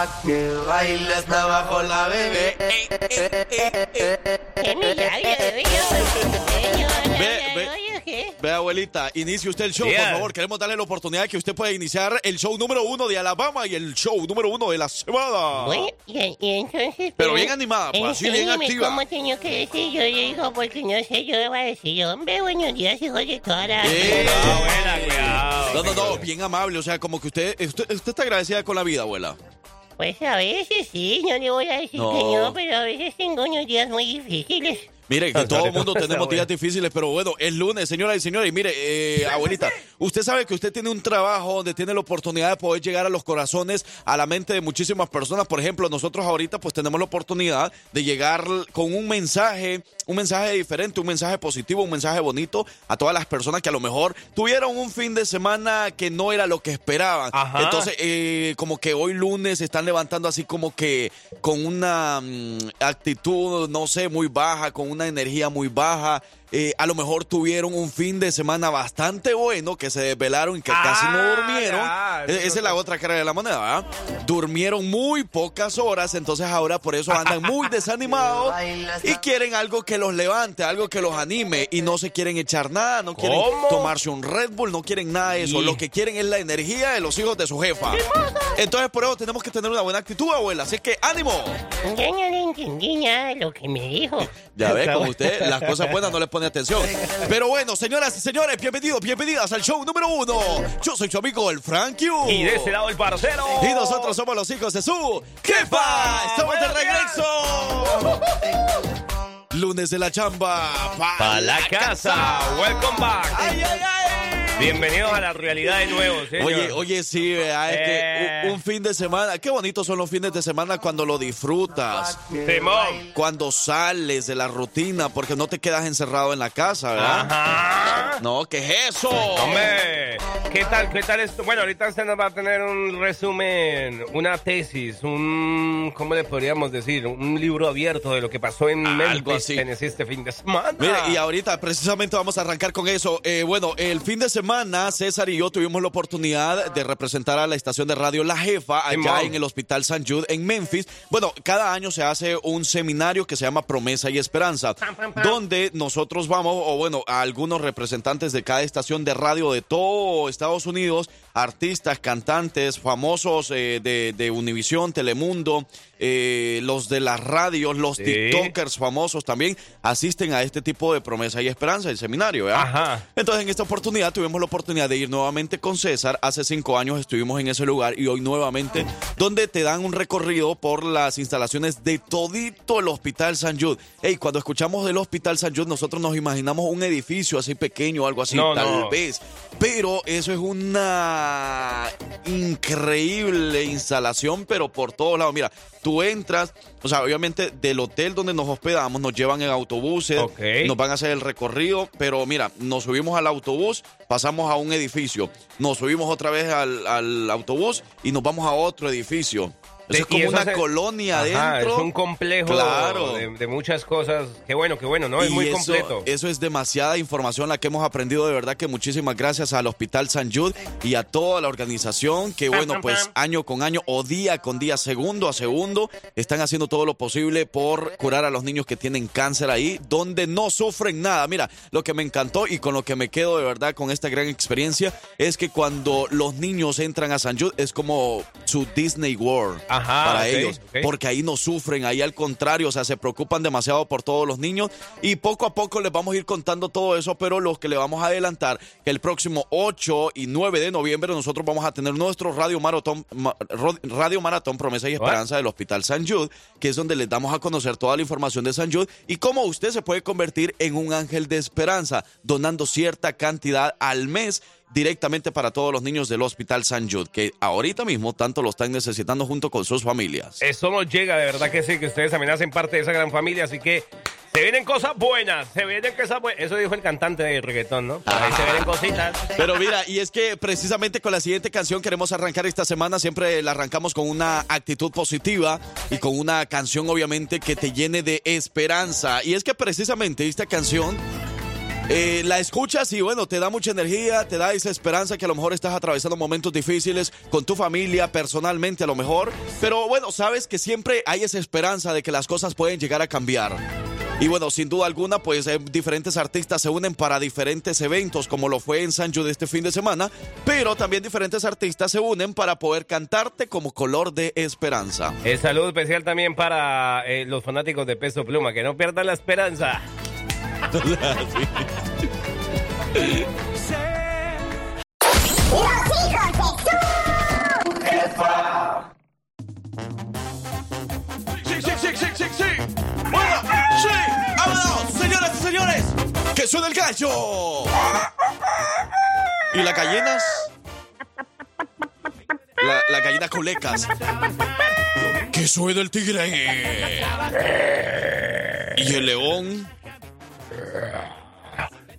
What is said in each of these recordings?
pa' que baile hasta abajo la bebé. Ve, ve. Oye, ¿qué? Ve, abuelita, inicie usted el show, Yeah. por favor. Queremos darle la oportunidad que usted pueda iniciar el show número uno de Alabama y el show número uno de la semana. Bueno, y, y entonces... Pero pues, bien animada, pues, así bien activa. ¿Cómo tengo que decir yo, hijo? Porque no sé, yo voy a decir, hombre, buenos días, hijo de toda la... Eh. Abuela, cuidado. No, no, no, bien amable. O sea, como que usted, usted, usted está agradecida con la vida, abuela. Pues a veces sí, no le voy a decir No. que no, pero a veces tengo unos días muy difíciles. Mire, que todo el mundo tenemos días difíciles, pero bueno, es lunes, señoras y señores. Y mire, eh, abuelita, usted sabe que usted tiene un trabajo donde tiene la oportunidad de poder llegar a los corazones, a la mente de muchísimas personas. Por ejemplo, nosotros ahorita pues tenemos la oportunidad de llegar con un mensaje, un mensaje diferente, un mensaje positivo, un mensaje bonito a todas las personas que a lo mejor tuvieron un fin de semana que no era lo que esperaban. Ajá. Entonces, eh, como que hoy lunes se están levantando así como que con una mm, actitud, no sé, muy baja, con una energía muy baja. Eh, a lo mejor tuvieron un fin de semana bastante bueno, que se desvelaron y que casi no Ah, durmieron. ya, Eh, Esa es la otra cara de la moneda, ¿verdad? Durmieron muy pocas horas, entonces ahora por eso andan muy desanimados y quieren algo que los levante, algo que los anime y no se quieren echar nada, no quieren ¿Cómo? tomarse un Red Bull, no quieren nada de eso. Y- Lo que quieren es la energía de los hijos de su jefa. Entonces por eso tenemos que tener una buena actitud, abuela. Así que ánimo. Lo que me dijo. Ya ve, como usted las cosas buenas no le pone atención. Pero bueno, señoras y señores, bienvenidos, bienvenidas al show número uno. Yo soy su amigo el Frank Q. Y de ese lado el parcero. Y nosotros somos los hijos de su jefa. Estamos de regreso. Lunes de la chamba. Pa, Pa' la casa. Welcome back. Ay, ay, ay. Bienvenidos a la realidad de nuevo, señor. Oye, oye, sí, vea, es Eh. que un, un fin de semana, qué bonitos son los fines de semana cuando lo disfrutas, Simón. cuando sales de la rutina, porque no te quedas encerrado en la casa, ¿verdad? Ajá. No, ¿qué es eso? Hombre, ¿qué tal? ¿Qué tal esto? Bueno, ahorita usted nos va a tener un resumen, una tesis, un, ¿cómo le podríamos decir? Un libro abierto de lo que pasó en Algo Memphis, así. Tennessee este fin de semana. Mire, y ahorita precisamente vamos a arrancar con eso. Eh, bueno, el fin de semana César y yo tuvimos la oportunidad de representar a la estación de radio La Jefa allá en el Hospital San Jude en Memphis. Bueno, cada año se hace un seminario que se llama Promesa y Esperanza, donde nosotros vamos, o bueno, a algunos representantes de cada estación de radio de todo Estados Unidos, artistas, cantantes, famosos eh, de, de Univisión, Telemundo, eh, los de las radios, los Sí. TikTokers famosos también asisten a este tipo de promesa y esperanza, el seminario, ¿verdad? Ajá. Entonces, en esta oportunidad tuvimos la oportunidad de ir nuevamente con César. Hace cinco años estuvimos en ese lugar y hoy nuevamente, donde te dan un recorrido por las instalaciones de todito el Hospital San Jude. Hey, cuando escuchamos del Hospital San Jude, nosotros nos imaginamos un edificio así pequeño, algo así, No, tal no. vez. Pero eso es una increíble instalación, pero por todos lados. Mira, tú entras, o sea, obviamente del hotel donde nos hospedamos, nos llevan en autobuses, nos van a hacer el recorrido, pero mira, nos subimos al autobús, pasamos a un edificio, nos subimos otra vez al, al autobús y nos vamos a otro edificio. Eso es como eso una colonia Ajá, adentro. Es un complejo Claro. de, de muchas cosas. Qué bueno, qué bueno, ¿no? Es Y muy eso, completo. Eso es demasiada información la que hemos aprendido. De verdad que muchísimas gracias al Hospital San Jude y a toda la organización que, bueno, pues año con año o día con día, segundo a segundo, están haciendo todo lo posible por curar a los niños que tienen cáncer ahí, donde no sufren nada. Mira, lo que me encantó y con lo que me quedo de verdad con esta gran experiencia es que cuando los niños entran a San Jude es como su Disney World. Ajá. Ajá, para ellos, porque ahí no sufren, ahí al contrario, o sea, se preocupan demasiado por todos los niños y poco a poco les vamos a ir contando todo eso, pero los que le vamos a adelantar que el próximo 8 y 9 de noviembre nosotros vamos a tener nuestro radio maratón, radio maratón Promesa y Esperanza del Hospital San Jude, que es donde les damos a conocer toda la información de San Jude y cómo usted se puede convertir en un ángel de esperanza, donando cierta cantidad al mes directamente para todos los niños del Hospital San Jude, que ahorita mismo tanto lo están necesitando junto con sus familias. Eso nos llega, de verdad que sí, que ustedes también hacen parte de esa gran familia, así que se vienen cosas buenas, se vienen cosas buenas. Eso dijo el cantante de reggaetón, ¿no? Por ahí se vienen cositas. Pero mira, y es que precisamente con la siguiente canción queremos arrancar esta semana, siempre la arrancamos con una actitud positiva y con una canción obviamente que te llene de esperanza. Y es que precisamente esta canción eh, la escuchas y bueno, te da mucha energía, te da esa esperanza que a lo mejor estás atravesando momentos difíciles con tu familia, personalmente a lo mejor. Pero bueno, sabes que siempre hay esa esperanza de que las cosas pueden llegar a cambiar. Y bueno, sin duda alguna, pues eh, diferentes artistas se unen para diferentes eventos, como lo fue en San Jude este fin de semana, pero también diferentes artistas se unen para poder cantarte como color de esperanza. Eh, saludo especial también para eh, los fanáticos de Peso Pluma, que no pierdan la esperanza. Que suena el gallo. ¿Y las gallinas? La, las gallinas colecas. Que suena el tigre. Y el león. Yeah.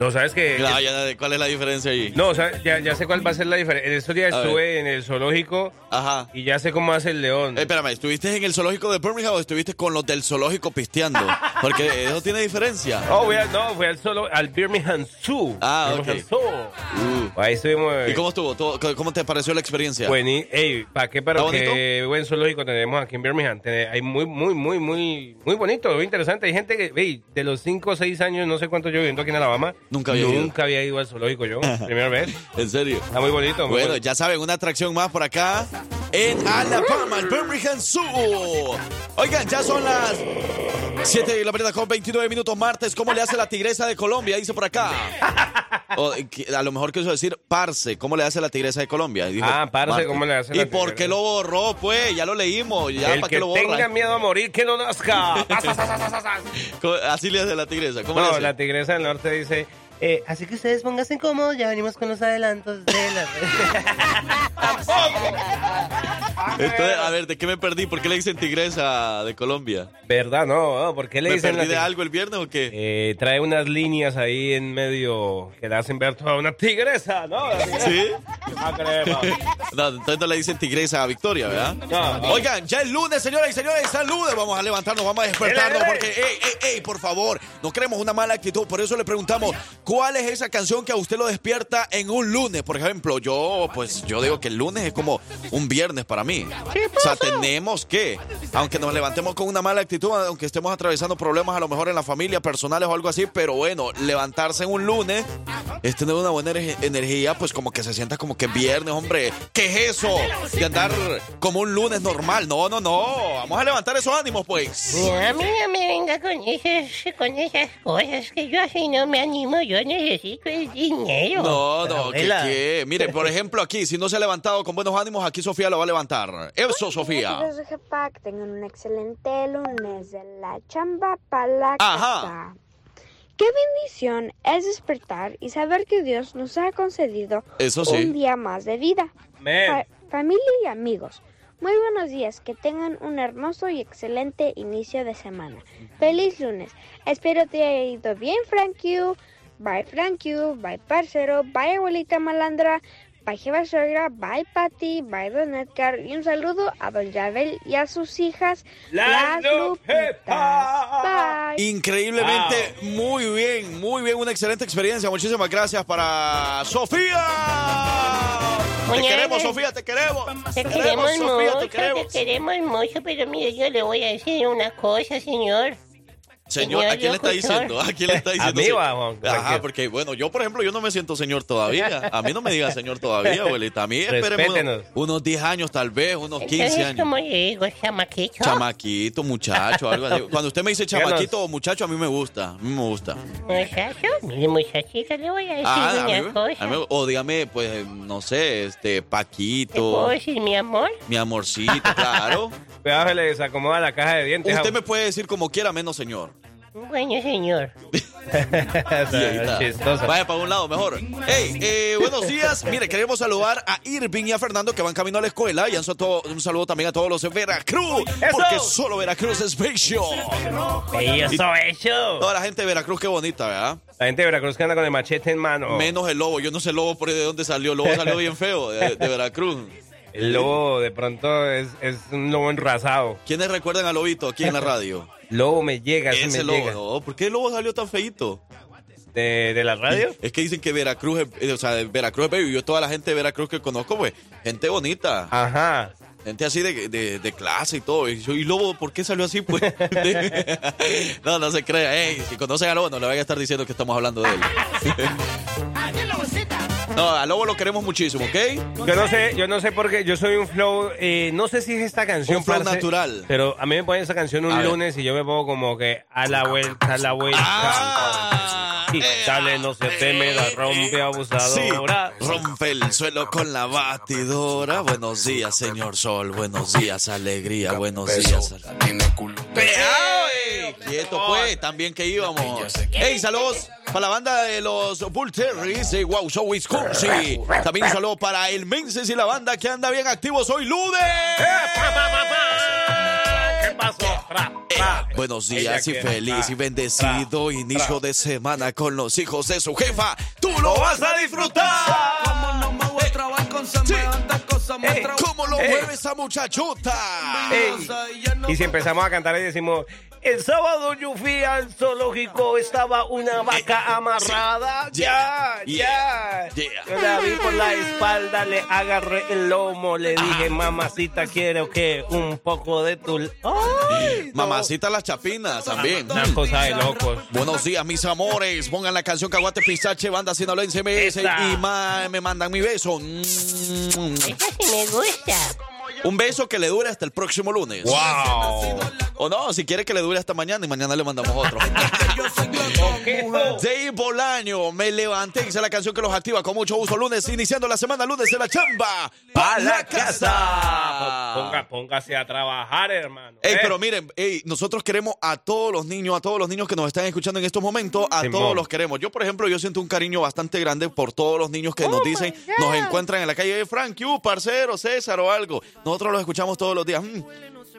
No, ¿sabes qué? Ya, ya, ¿Cuál es la diferencia ahí? No, o sea, ya, ya sé cuál va a ser la diferencia. En estos días A ver. estuve en el zoológico Ajá. y ya sé cómo hace el león. Eh, espérame, ¿estuviste en el zoológico de Birmingham o estuviste con los del zoológico pisteando? Porque eso tiene diferencia. Oh, fui al- no, fui al solo al Birmingham Zoo. Ah, ok. Zoo. Ahí estuvimos. ¿Y cómo estuvo? ¿Todo- ¿Cómo te pareció la experiencia? Bueno, ey, ¿para qué? ¿Está que buen zoológico tenemos aquí en Birmingham. Hay muy, muy, muy, muy, muy bonito, muy interesante. Hay gente que, ey, de los 5 o 6 años, no sé cuánto yo viviendo aquí en Alabama. Nunca había ido. Nunca había ido al zoológico yo. primera vez. ¿En serio? Está muy bonito. muy Bueno, bonito. ya saben, una atracción más por acá en Alabama, el Birmingham Zoo. Oigan, ya son las 7 de la mañana con 29 minutos martes. ¿Cómo le hace la tigresa de Colombia? Dice por acá. O, a lo mejor quiso decir parce. ¿Cómo le hace la tigresa de Colombia? Dijo Ah, parce. ¿cómo le hace ¿Y la por tigresa? qué lo borró? Pues ya lo leímos. Ya, el ¿para que qué lo borra? tenga miedo a morir, que no nazca. ¿Cómo- Así le hace la tigresa. ¿Cómo le no, hace? la tigresa del norte dice... eh, así que ustedes pónganse cómodos, ya venimos con los adelantos de la... Entonces, a ver, ¿de qué me perdí? ¿Por qué le dicen tigresa de Colombia? ¿Verdad? No, no, ¿por qué le ¿Me dicen perdí la de algo el viernes o qué? Eh, trae unas líneas ahí en medio que le hacen ver toda una tigresa, ¿no? La. ¿Sí? Ah, creo. No, entonces no le dicen tigresa a Victoria, ¿verdad? No, no. Oigan, ya es lunes, señoras y señores, es lunes. Vamos a levantarnos, vamos a despertarnos, porque, ey, ey, ey, por favor, no queremos una mala actitud. Por eso le preguntamos, ¿cuál es esa canción que a usted lo despierta en un lunes? Por ejemplo, yo, pues, yo digo que el lunes es como un viernes para mí. O sea, tenemos que, aunque nos levantemos con una mala actitud, aunque estemos atravesando problemas a lo mejor en la familia, personales o algo así, pero bueno, levantarse en un lunes es tener una buena ener- energía, pues como que se sienta como que es viernes, hombre. ¿Qué es eso? De andar como un lunes normal. No, no, no. Vamos a levantar esos ánimos, pues. A mí no me venga con esas, con esas cosas que yo así no me animo. Yo necesito el dinero. No, no, ¿qué, qué? Mire, por ejemplo, aquí, si no se ha levantado con buenos ánimos, aquí Sofía lo va a levantar. Eso, Sofía. Tengan un excelente lunes de la chamba para la Ajá. Qué bendición es despertar y saber que Dios nos ha concedido Eso sí. un día más de vida. Fa- familia y amigos, muy buenos días, que tengan un hermoso y excelente inicio de semana. Feliz lunes. Espero te haya ido bien, Frank you. Bye, Frank you. Bye, parcero. Bye, abuelita malandra. Bye, Jeva Suegra. Bye, Patty. Bye, Don Edgar. Y un saludo a Don Yabel y a sus hijas, Las Lupitas. Bye. Increíblemente, muy bien, muy bien, una excelente experiencia. Muchísimas gracias para Sofía. Te queremos, Sofía, te queremos. Te queremos Sofía, mucho, te queremos. te queremos mucho, pero mire, yo le voy a decir una cosa, señor. Señor, ¿a quién le está diciendo? ¿A quién le está diciendo? mí va, Juan, Ajá, porque bueno, yo por ejemplo, yo no me siento señor todavía. A mí no me diga señor todavía, abuelita. A mí Respétenos. unos, unos 10 años tal vez, unos 15 Entonces, años. ¿cómo le digo, chamaquito? Chamaquito, muchacho, algo así. Cuando usted me dice chamaquito o muchacho, a mí me gusta. A mí me gusta. Muchacho, mire, muchachita, le voy a decir Ah, a una mí cosa. a mí o dígame, pues, no sé, este, ¿Te puedo Paquito, decir mi amor? mi amorcito, claro. Cuidado, se le desacomoda la caja de dientes. Usted me puede decir como quiera, menos señor. Bueno, señor. Vaya para un lado mejor. Hey, eh, buenos días. Mire, queremos saludar a Irving y a Fernando que van camino a la escuela. Y un saludo, un saludo también a todos los de Veracruz. Porque solo Veracruz es bello. Bello, hecho. Toda la gente de Veracruz, qué bonita, ¿verdad? La gente de Veracruz que anda con el machete en mano. Menos el lobo. Yo no sé el lobo por ahí de dónde salió. El lobo salió bien feo de, de Veracruz. El lobo de pronto es, es un lobo enrasado. ¿Quiénes recuerdan al lobito aquí en la radio? Lobo me llega, ese, Ese me lobo. llega. No, ¿por qué el lobo salió tan feito? ¿De, de la radio? Es que dicen que Veracruz es, eh, o sea, Veracruz es bello. Yo toda la gente de Veracruz que conozco, pues, gente bonita. Ajá. Gente así de, de, de clase y todo. Y, yo, ¿y Lobo por qué salió así? Pues no, no se crea. Ey, si conocen a Lobo, no le vayan a estar diciendo que estamos hablando de él. no, a Lobo lo queremos muchísimo, ¿ok? Yo no sé, yo no sé por qué, yo soy un flow, eh, no sé si es esta canción. Un flow parce, natural. Pero a mí me ponen esa canción un A ver. lunes y yo me pongo como que a la vuelta, a la vuelta. Ah, y eh, sale, no se teme, la rompe Sí, abusadora. rompe el suelo con la batidora. Buenos días, señor Sol. Buenos días, alegría. Buenos días. ¡Ey! Quieto, pues, también que íbamos. Hey, saludos para la banda de los Bull Terriers de Wow Show Wisconsin. También un saludo para el Menses y la banda que anda bien activos hoy, lunes. ¿Qué pasó? Ra. Buenos Ella días y feliz tra, y bendecido inicio de semana con los hijos de su jefa. ¡Tú lo vas a disfrutar! Sí. Ey, ¿Cómo lo ey. mueve esa muchachota? Ey, Y si empezamos a cantar y decimos, el sábado yo fui al zoológico, estaba una vaca amarrada. Ya, Yeah, ya. yeah. Yo la vi por la espalda, le agarré el lomo, le dije, mamacita, quiero que un poco de tu... ¡Ay! no. Mamacita las chapinas también. Una cosa de locos. Buenos días, mis amores. Pongan la canción Caguate Pistache, banda sinaloense MS Esa. y ma- me mandan mi beso. Me gusta. Un beso que le dure hasta el próximo lunes. ¡Wow! O no, si quiere que le dure hasta mañana y mañana le mandamos otro. Dave Bolaño, me levanté, hice la canción que los activa con mucho gusto. Lunes, iniciando la semana, lunes de la chamba. ¡Pa' ¡Pa' la casa! Ponga, póngase a trabajar, hermano. Ey, Eh, pero miren, ey, nosotros queremos a todos los niños, a todos los niños que nos están escuchando en estos momentos, a Simón. todos los queremos. Yo, por ejemplo, yo siento un cariño bastante grande por todos los niños que nos dicen, nos encuentran en la calle de Frank, you, parcero, César o algo. Nosotros los escuchamos todos los días. Mm,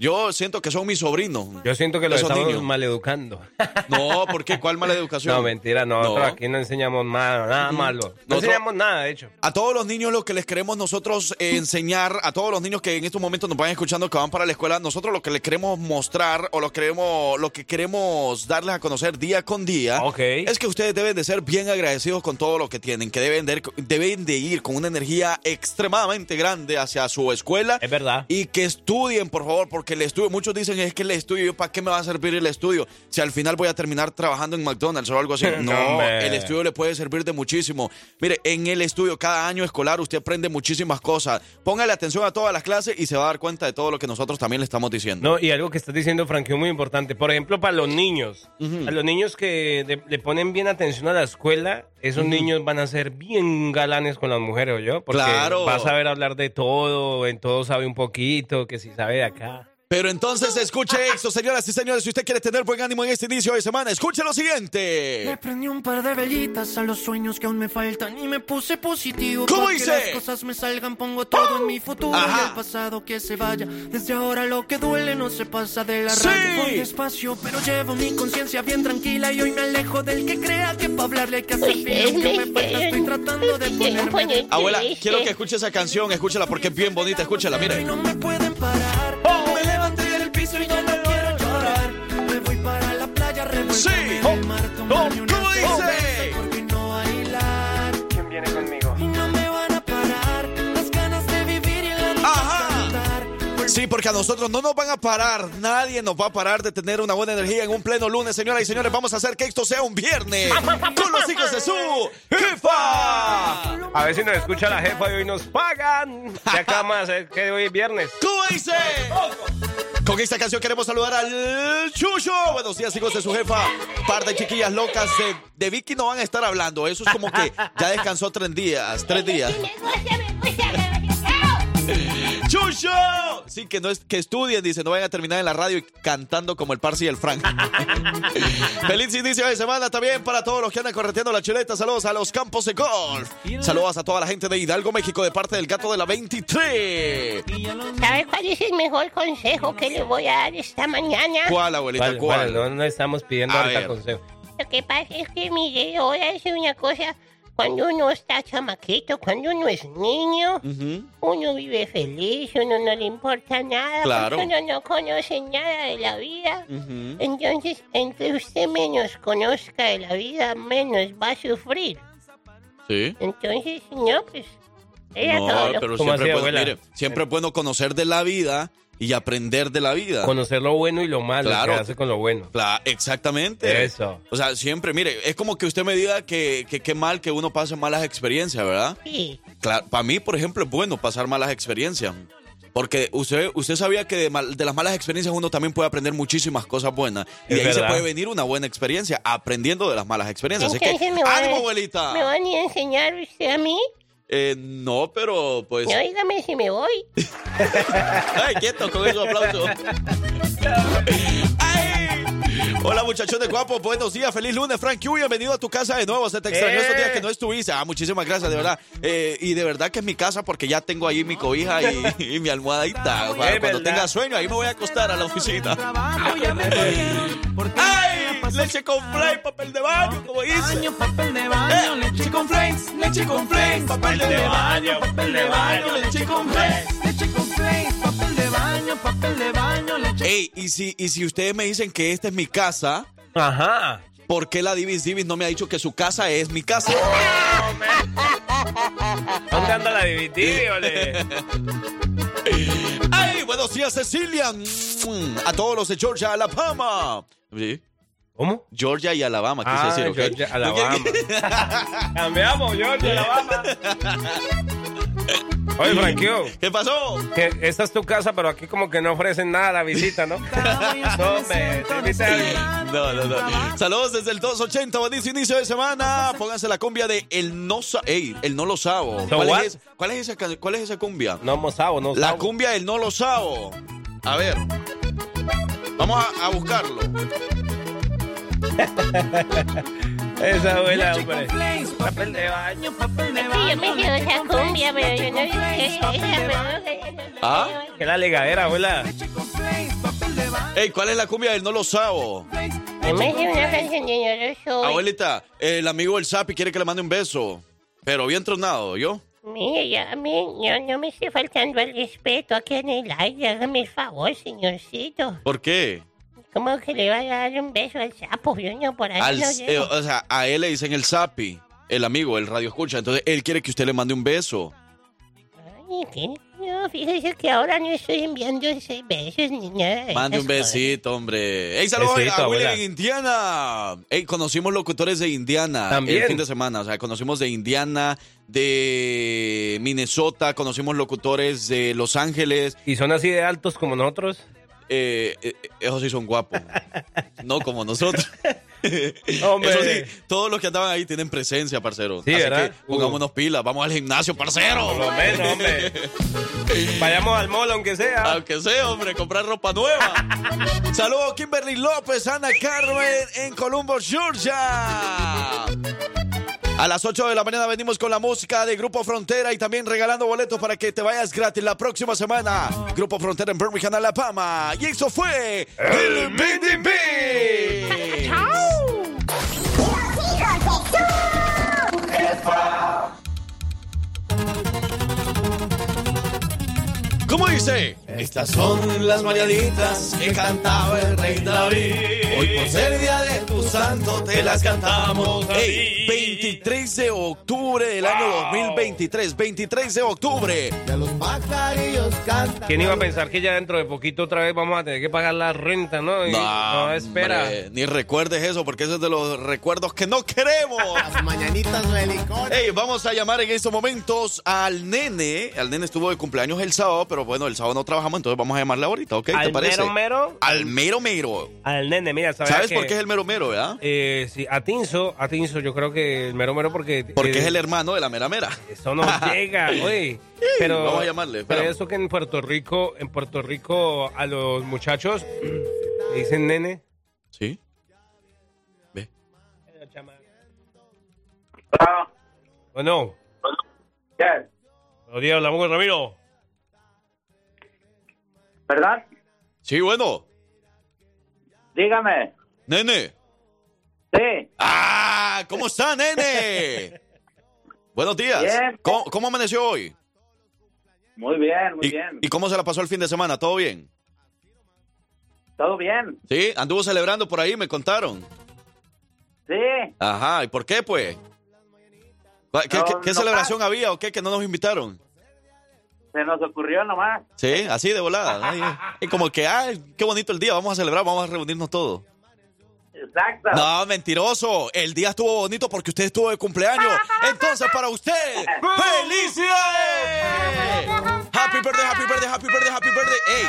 Yo siento que son mis sobrinos. Yo siento que los Esos estamos niños. maleducando. No, ¿por qué? ¿Cuál mala educación? No, mentira, nosotros No. aquí no enseñamos nada, nada malo. No Nosotros- enseñamos nada, de hecho. A todos los niños lo que les queremos nosotros eh, enseñar, a todos los niños que en estos momentos nos van escuchando que van para la escuela, nosotros lo que les queremos mostrar o lo queremos, lo que queremos darles a conocer día con día Ok. es que ustedes deben de ser bien agradecidos con todo lo que tienen, que deben de, deben de ir con una energía extremadamente grande hacia su escuela Es verdad. y que estudien, por favor, porque el estudio, muchos dicen es que el estudio, ¿para qué me va a servir el estudio? Si al final voy a terminar trabajando en McDonald's o algo así. No, el estudio le puede servir de muchísimo. Mire, en el estudio, cada año escolar, usted aprende muchísimas cosas. Póngale atención a todas las clases y se va a dar cuenta de todo lo que nosotros también le estamos diciendo. No, y algo que estás diciendo, Frankie, muy importante. Por ejemplo, para los niños. A los niños que le ponen bien atención a la escuela, esos niños van a ser bien galanes con las mujeres, yo Porque Claro. va a saber hablar de todo, en todo sabe un poquito, que si sabe de acá. Pero entonces escuche esto, señoras y señores, si usted quiere tener buen ánimo en este inicio de semana, escuche lo Le siguiente. prendí un par de velitas a los sueños que aún me faltan y me puse positivo. ¿Cómo para que dice? las cosas me salgan, pongo todo en mi futuro Ajá. y el pasado que se vaya. Desde ahora lo que duele no se pasa de la Sí. radio. Voy despacio, pero llevo mi conciencia bien tranquila y hoy me alejo del que crea que para hablarle hay que hacer. Lo que me falta estoy tratando de ponerme. Abuela, quiero que escuche esa canción, escúchela porque es bien bonita, escúchela, Y mire. no me pueden parar. Y ya no quiero llorar. Me voy para la playa, revuelto Sí. Sí, porque a nosotros no nos van a parar. Nadie nos va a parar de tener una buena energía en un pleno lunes, señoras y señores. Vamos a hacer que esto sea un viernes con los hijos de su jefa. A ver si nos escucha la jefa y hoy nos pagan. Ya de hacer que hoy es viernes. ¿Cómo dice? Con esta canción queremos saludar al Chucho. Buenos días, hijos de su jefa. Par de chiquillas locas de, de Vicky no van a estar hablando. Eso es como que ya descansó tres días. Tres días. ¡Chucho! Sí, que no es que estudien, dice, no vayan a terminar en la radio y cantando como el Parsi y el Frank. Feliz inicio de semana también para todos los que andan correteando la chuleta. Saludos a los campos de golf. Saludos a toda la gente de Hidalgo, México, de parte del gato de la 23. ¿Sabe cuál es el mejor consejo que le voy a dar esta mañana? ¿Cuál, abuelita? ¿Cuál. No, no estamos pidiendo ahorita consejo. Lo que pasa es que, mire, voy a decir una cosa. Cuando uno está chamaquito, cuando uno es niño, Ujú. uno vive feliz, uno no le importa nada, Claro. porque uno no conoce nada de la vida. Ujú. Entonces, entre usted menos conozca de la vida, menos va a sufrir. Sí. Entonces, no, pues, No, pero ¿Cómo siempre, así, pues, abuela? mire, siempre es bueno conocer de la vida y aprender de la vida. Conocer lo bueno y lo malo. Claro. que hace con lo bueno. Exactamente. Eso. O sea, siempre, mire, es como que usted me diga que que qué mal que uno pase malas experiencias, ¿verdad? Sí, Claro, para mí, por ejemplo, es bueno pasar malas experiencias. Porque usted, usted sabía que de, mal- de las malas experiencias uno también puede aprender muchísimas cosas buenas. Y Es de ahí se verdad. puede venir una buena experiencia aprendiendo de las malas experiencias. Así que, Entonces me va a- ánimo, abuelita. ¿me van a enseñar usted a mí? Eh, no, pero pues... No, dígame si me voy. Ay, quieto con esos aplausos. ¡Ay! Hola muchachones guapos, buenos días, feliz lunes, Frank Q, bienvenido a tu casa de nuevo, se te extrañó ¡Eh! estos días que no estuviste, ah, muchísimas gracias, de verdad, Eh, y de verdad que es mi casa porque ya tengo ahí mi cobija y, y mi almohadita, Para cuando verdad. tenga sueño ahí me voy a acostar a la oficina. ¡Ay! Leche con flake, papel de baño, como dice. papel de baño, leche con flakes, leche con flakes, papel de baño, papel de baño, leche con flakes, leche con flakes, papel de baño, papel de baño, leche Ey, y si, y si ustedes me dicen que esta es mi casa, Ajá. ¿por qué la Divis Divis no me ha dicho que su casa es mi casa? ¿Dónde anda la DVD, ole? ¡Ay! Buenos días, Cecilia. Mm, A todos los de Georgia, Alabama. ¿Sí? ¿Cómo? Georgia y Alabama, quise Ah, decir, ¿ok? Georgia, Alabama. Cambiamos, Georgia, Alabama. Oye, Franquio, ¿Qué pasó? que esta es tu casa, pero aquí como que no ofrecen nada a la visita, ¿no? No. No, no, no. Saludos desde el 280, buenísimo inicio de semana. Pónganse la cumbia de El No Sa Ey, El No Lo Sabo. ¿So ¿Cuál, es, cuál, es esa, can- ¿Cuál es esa cumbia? No mozavo, no La sabo. cumbia del No Lo Sabo. A ver. Vamos a, a buscarlo. Esa abuela, hombre. Papel de baño. papel de Sí, yo baño, me leche esa cumbia, pero yo no baño, ¿Ah? Que la legadera, abuela. baño, Ey, ¿cuál es la cumbia del No Lo Sabo? flakes, Yo me sé una canción de yo no soy. Abuelita, el amigo del Zapi quiere que le mande un beso. Pero bien tronado, ¿yo? Mire, a mí, yo no me estoy faltando el respeto aquí en el aire. Hágame el favor, señorcito. ¿Por qué? ¿Cómo que le va a dar un beso al sapo? Yo no, por ahí Al- no eh, o sea, a él le dicen el Zapi, el amigo, el radio escucha. Entonces él quiere que usted le mande un beso. Ay, ¿qué? No, fíjese que ahora no estoy enviando ese besos ni nada de Mande un esas cosas. besito, hombre. ¡Ey, saludos Besito, a William en Indiana! ¡Ey, conocimos locutores de Indiana También. el fin de semana! O sea, conocimos de Indiana, de Minnesota, conocimos locutores de Los Ángeles. ¿Y son así de altos como nosotros? Eh, eh, esos sí son guapos. no como nosotros. Hombre. Eso sí, todos los que andaban ahí tienen presencia, parcero. Sí, Así ¿verdad? que pongámonos pilas. Vamos al gimnasio, parcero. Por lo menos, hombre. Vayamos al mall, aunque sea. Aunque sea, hombre, comprar ropa nueva. Saludos, Kimberly López, Ana Carmen en Columbus, Georgia. A las 8 de la mañana venimos con la música de Grupo Frontera y también regalando boletos para que te vayas gratis la próxima semana. Grupo Frontera en Birmingham, Alabama. Y eso fue el BDB. ¿Cómo dice? Estas son las mañanitas que cantaba el rey David. Hoy por ser día de tu santo te las cantamos. Ey, 23 de octubre del año 2023. 23 de octubre. De los pajarillos cantan. ¿Quién iba a pensar que ya dentro de poquito otra vez vamos a tener que pagar la renta, no? Y- no, espera. hombre, ni recuerdes eso porque eso es de los recuerdos que no queremos. Las mañanitas beliconas. Ey, vamos a llamar en estos momentos al nene. Al nene estuvo de cumpleaños el sábado, pero bueno, el sábado no trabajamos, entonces vamos a llamarle ahorita, ¿ok? ¿Te Al parece? mero mero, Al mero mero. al nene, mira, ¿sabes, ¿Sabes que- por qué es el mero mero, verdad? Eh, sí, a Tinso, a Tinso, yo creo que el mero mero porque... Porque eh, es el hermano de la mera mera. Eso no llega, oye. Pero, Vamos a llamarle, Pero eso que en Puerto Rico, en Puerto Rico a los muchachos le dicen nene. ¿Sí? Ve. Bueno, buenos días, hablamos con Ramiro. ¿Verdad? Sí, bueno. Dígame. Nene. Sí. ¡Ah! ¿Cómo está, nene? Buenos días. Bien. ¿Cómo, cómo amaneció hoy? Muy bien, muy ¿Y, bien. ¿Y cómo se la pasó el fin de semana? ¿Todo bien? ¿Todo bien? ¿Sí? ¿Anduvo celebrando por ahí? Me contaron. Sí. Ajá. ¿Y por qué, pues? ¿Qué, No, qué- qué no celebración había o qué que no nos invitaron? Se nos ocurrió nomás. Sí, así de volada. Y como que, ay, qué bonito el día, vamos a celebrar, vamos a reunirnos todos. Exacto. No, mentiroso. El día estuvo bonito porque usted estuvo de cumpleaños. Entonces, para usted, ¡felicidades! Happy birthday, happy birthday, happy birthday, happy birthday. Ey,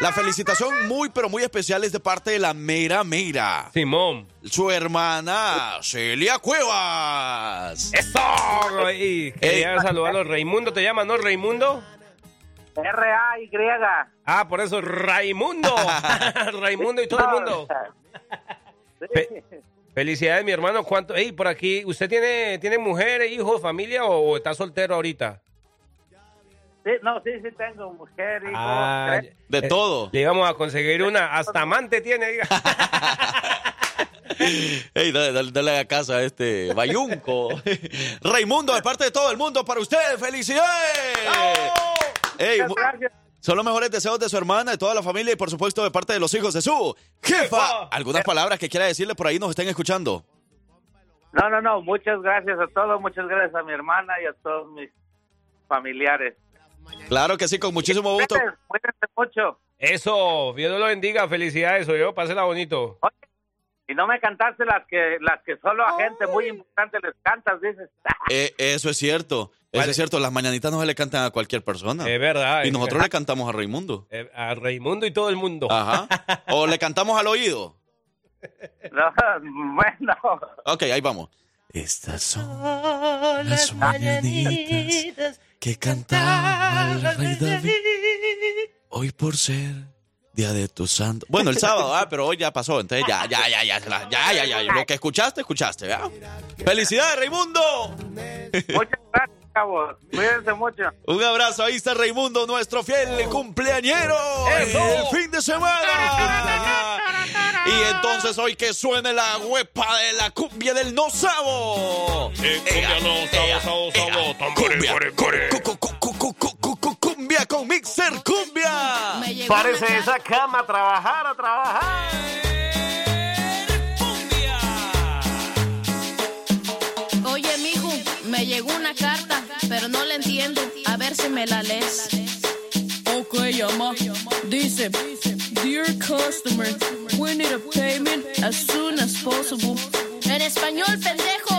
la felicitación muy, pero muy especial es de parte de la Mera Mera. Simón. Su hermana, Celia Cuevas. ¡Eso! Y quería saludar a los Raimundo, ¿te llaman, no, Raimundo? R-A-Y. Ah, por eso, Raimundo. Raimundo y todo el mundo. Fe- Felicidades, mi hermano. ¿Cuánto? Ey, por aquí, ¿usted tiene, tiene mujer, hijo, familia o, o está soltero ahorita? Sí, no, sí, sí tengo mujer, hijo. Ah. De eh, todo. Le íbamos a conseguir una. Hasta amante tiene, diga. Ey, dale, dale- dale a casa a este Bayunco. Raimundo, de parte de todo el mundo, para usted, ¡felicidades! Ey, gracias. Son los mejores deseos de su hermana, de toda la familia y por supuesto de parte de los hijos de su jefa. Algunas palabras que quiera decirle por ahí nos estén escuchando. No, no, no. Muchas gracias a todos. Muchas gracias a mi hermana y a todos mis familiares. Claro que sí, con muchísimo gusto. Cuídense, cuídense mucho. Eso, Dios lo bendiga. Felicidades, yo. Pásela bonito. Y no me cantaste las que las que solo a gente muy importante les cantas, dices. Eh, eso es cierto, eso es cierto. Las mañanitas no se le cantan a cualquier persona. Es verdad. y es nosotros verdad. le cantamos a Raimundo. Eh, A Raimundo y todo el mundo. Ajá. O le cantamos al oído. No, bueno. Ok, ahí vamos. Estas son las mañanitas que cantaba el rey David. Hoy por ser día de tu santo. Bueno, el sábado, ah, pero hoy ya pasó, entonces ya, ya, ya, ya, la- ya, ya, ya, Lo que escuchaste, escuchaste, ¿verdad? ¡Felicidades, Raimundo! Muchas gracias, cabos. Cuídense mucho. Un abrazo, ahí está Raimundo, nuestro fiel cumpleañero. ¡Eso! El fin de semana. Y entonces hoy que suene la huepa de la cumbia del no sabo. cumbia no sabo, sabo, sabo, Cumbia, core, cumbia con mixer cumbia. Parece esa cama a trabajar, a trabajar. A ver si me la lees. Ok, llama. Dice, Dear customer, we need a payment as soon as possible. En español, pendejo.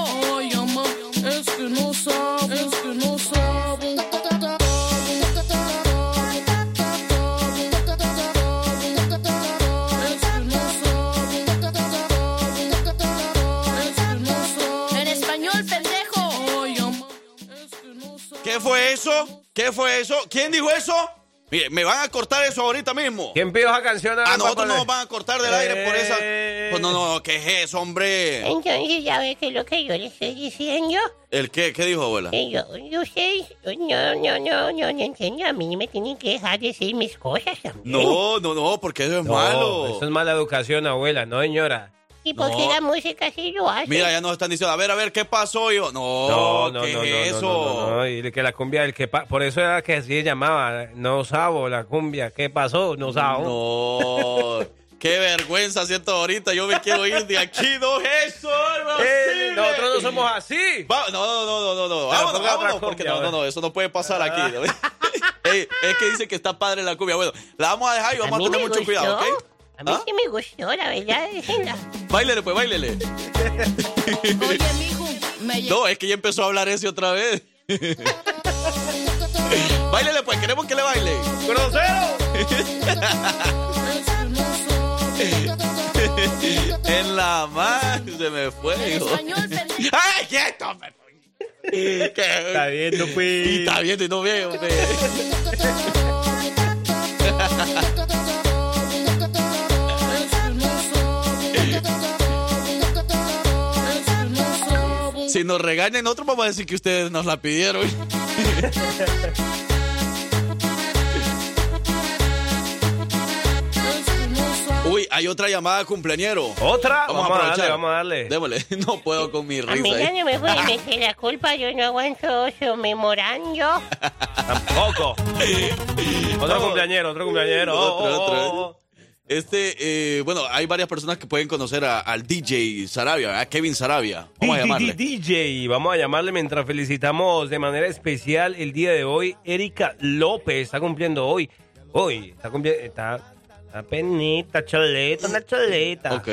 ¿Qué fue eso? ¿Quién dijo eso? Mire, me van a cortar eso ahorita mismo. ¿Quién pidió esa canción? A nosotros papá? no nos van a cortar del aire por esa. Eh. Pues no, no, ¿qué es eso, hombre? Entonces, ya ve que lo que yo le estoy diciendo, ¿El qué? ¿Qué dijo, abuela? que yo, ustedes, no, no, no, no, no entiendo, a mí me tienen que dejar decir mis cosas también. No, no, no, porque eso es No, malo. Eso es mala educación, abuela, no, señora. Y porque No. la música sí lo hace. Mira, ya nos están diciendo, a ver, a ver, ¿qué pasó? Yo, no, No, no, ¿qué no, no, es no, eso? no, no, no, y que la cumbia, el que pa- por eso era que así se llamaba, no sabo la cumbia, ¿qué pasó? No sabo. No, qué vergüenza siento ahorita, yo me quiero ir de aquí, no es eso, no Eh, nosotros no somos así. Va- no, no, no, no, no, vámonos, vámonos, porque no, no, ver. no, eso no puede pasar aquí. ¿no? Ey, es que dice que está padre la cumbia. Bueno, la vamos a dejar y vamos a, tener mucho gustó. cuidado, ¿ok? A mí ¿Ah? sí me gustó, la verdad. Báilele, pues, báilele. Oye, mijo, me. No, es que ya empezó a hablar ese otra vez. báilele, pues, queremos que le baile. en la mano se me fue. ¡Ay, quieto! ¿Qué? Está viendo, pues. Y está viendo y no veo. hombre. Si nos regañan, nosotros vamos a decir que ustedes nos la pidieron. Uy, hay otra llamada cumpleañero. ¿Otra? Vamos, Vamos, a a darle, aprovechar. vamos a darle. Démosle. No puedo con mi A mí risa. ya ¿eh? no me puede meter la culpa, yo no aguanto su memorando. Tampoco. otro cumpleañero, otro cumpleañero. Oh, Otro, oh, otro. Este, eh, bueno, hay varias personas que pueden conocer a- al DJ Sarabia, a Kevin Sarabia. Vamos a llamarle. DJ, vamos a llamarle mientras felicitamos de manera especial el día de hoy. Erika López está cumpliendo hoy. Hoy está cumpliendo. Está, está penita, choleta, una choleta. Ok.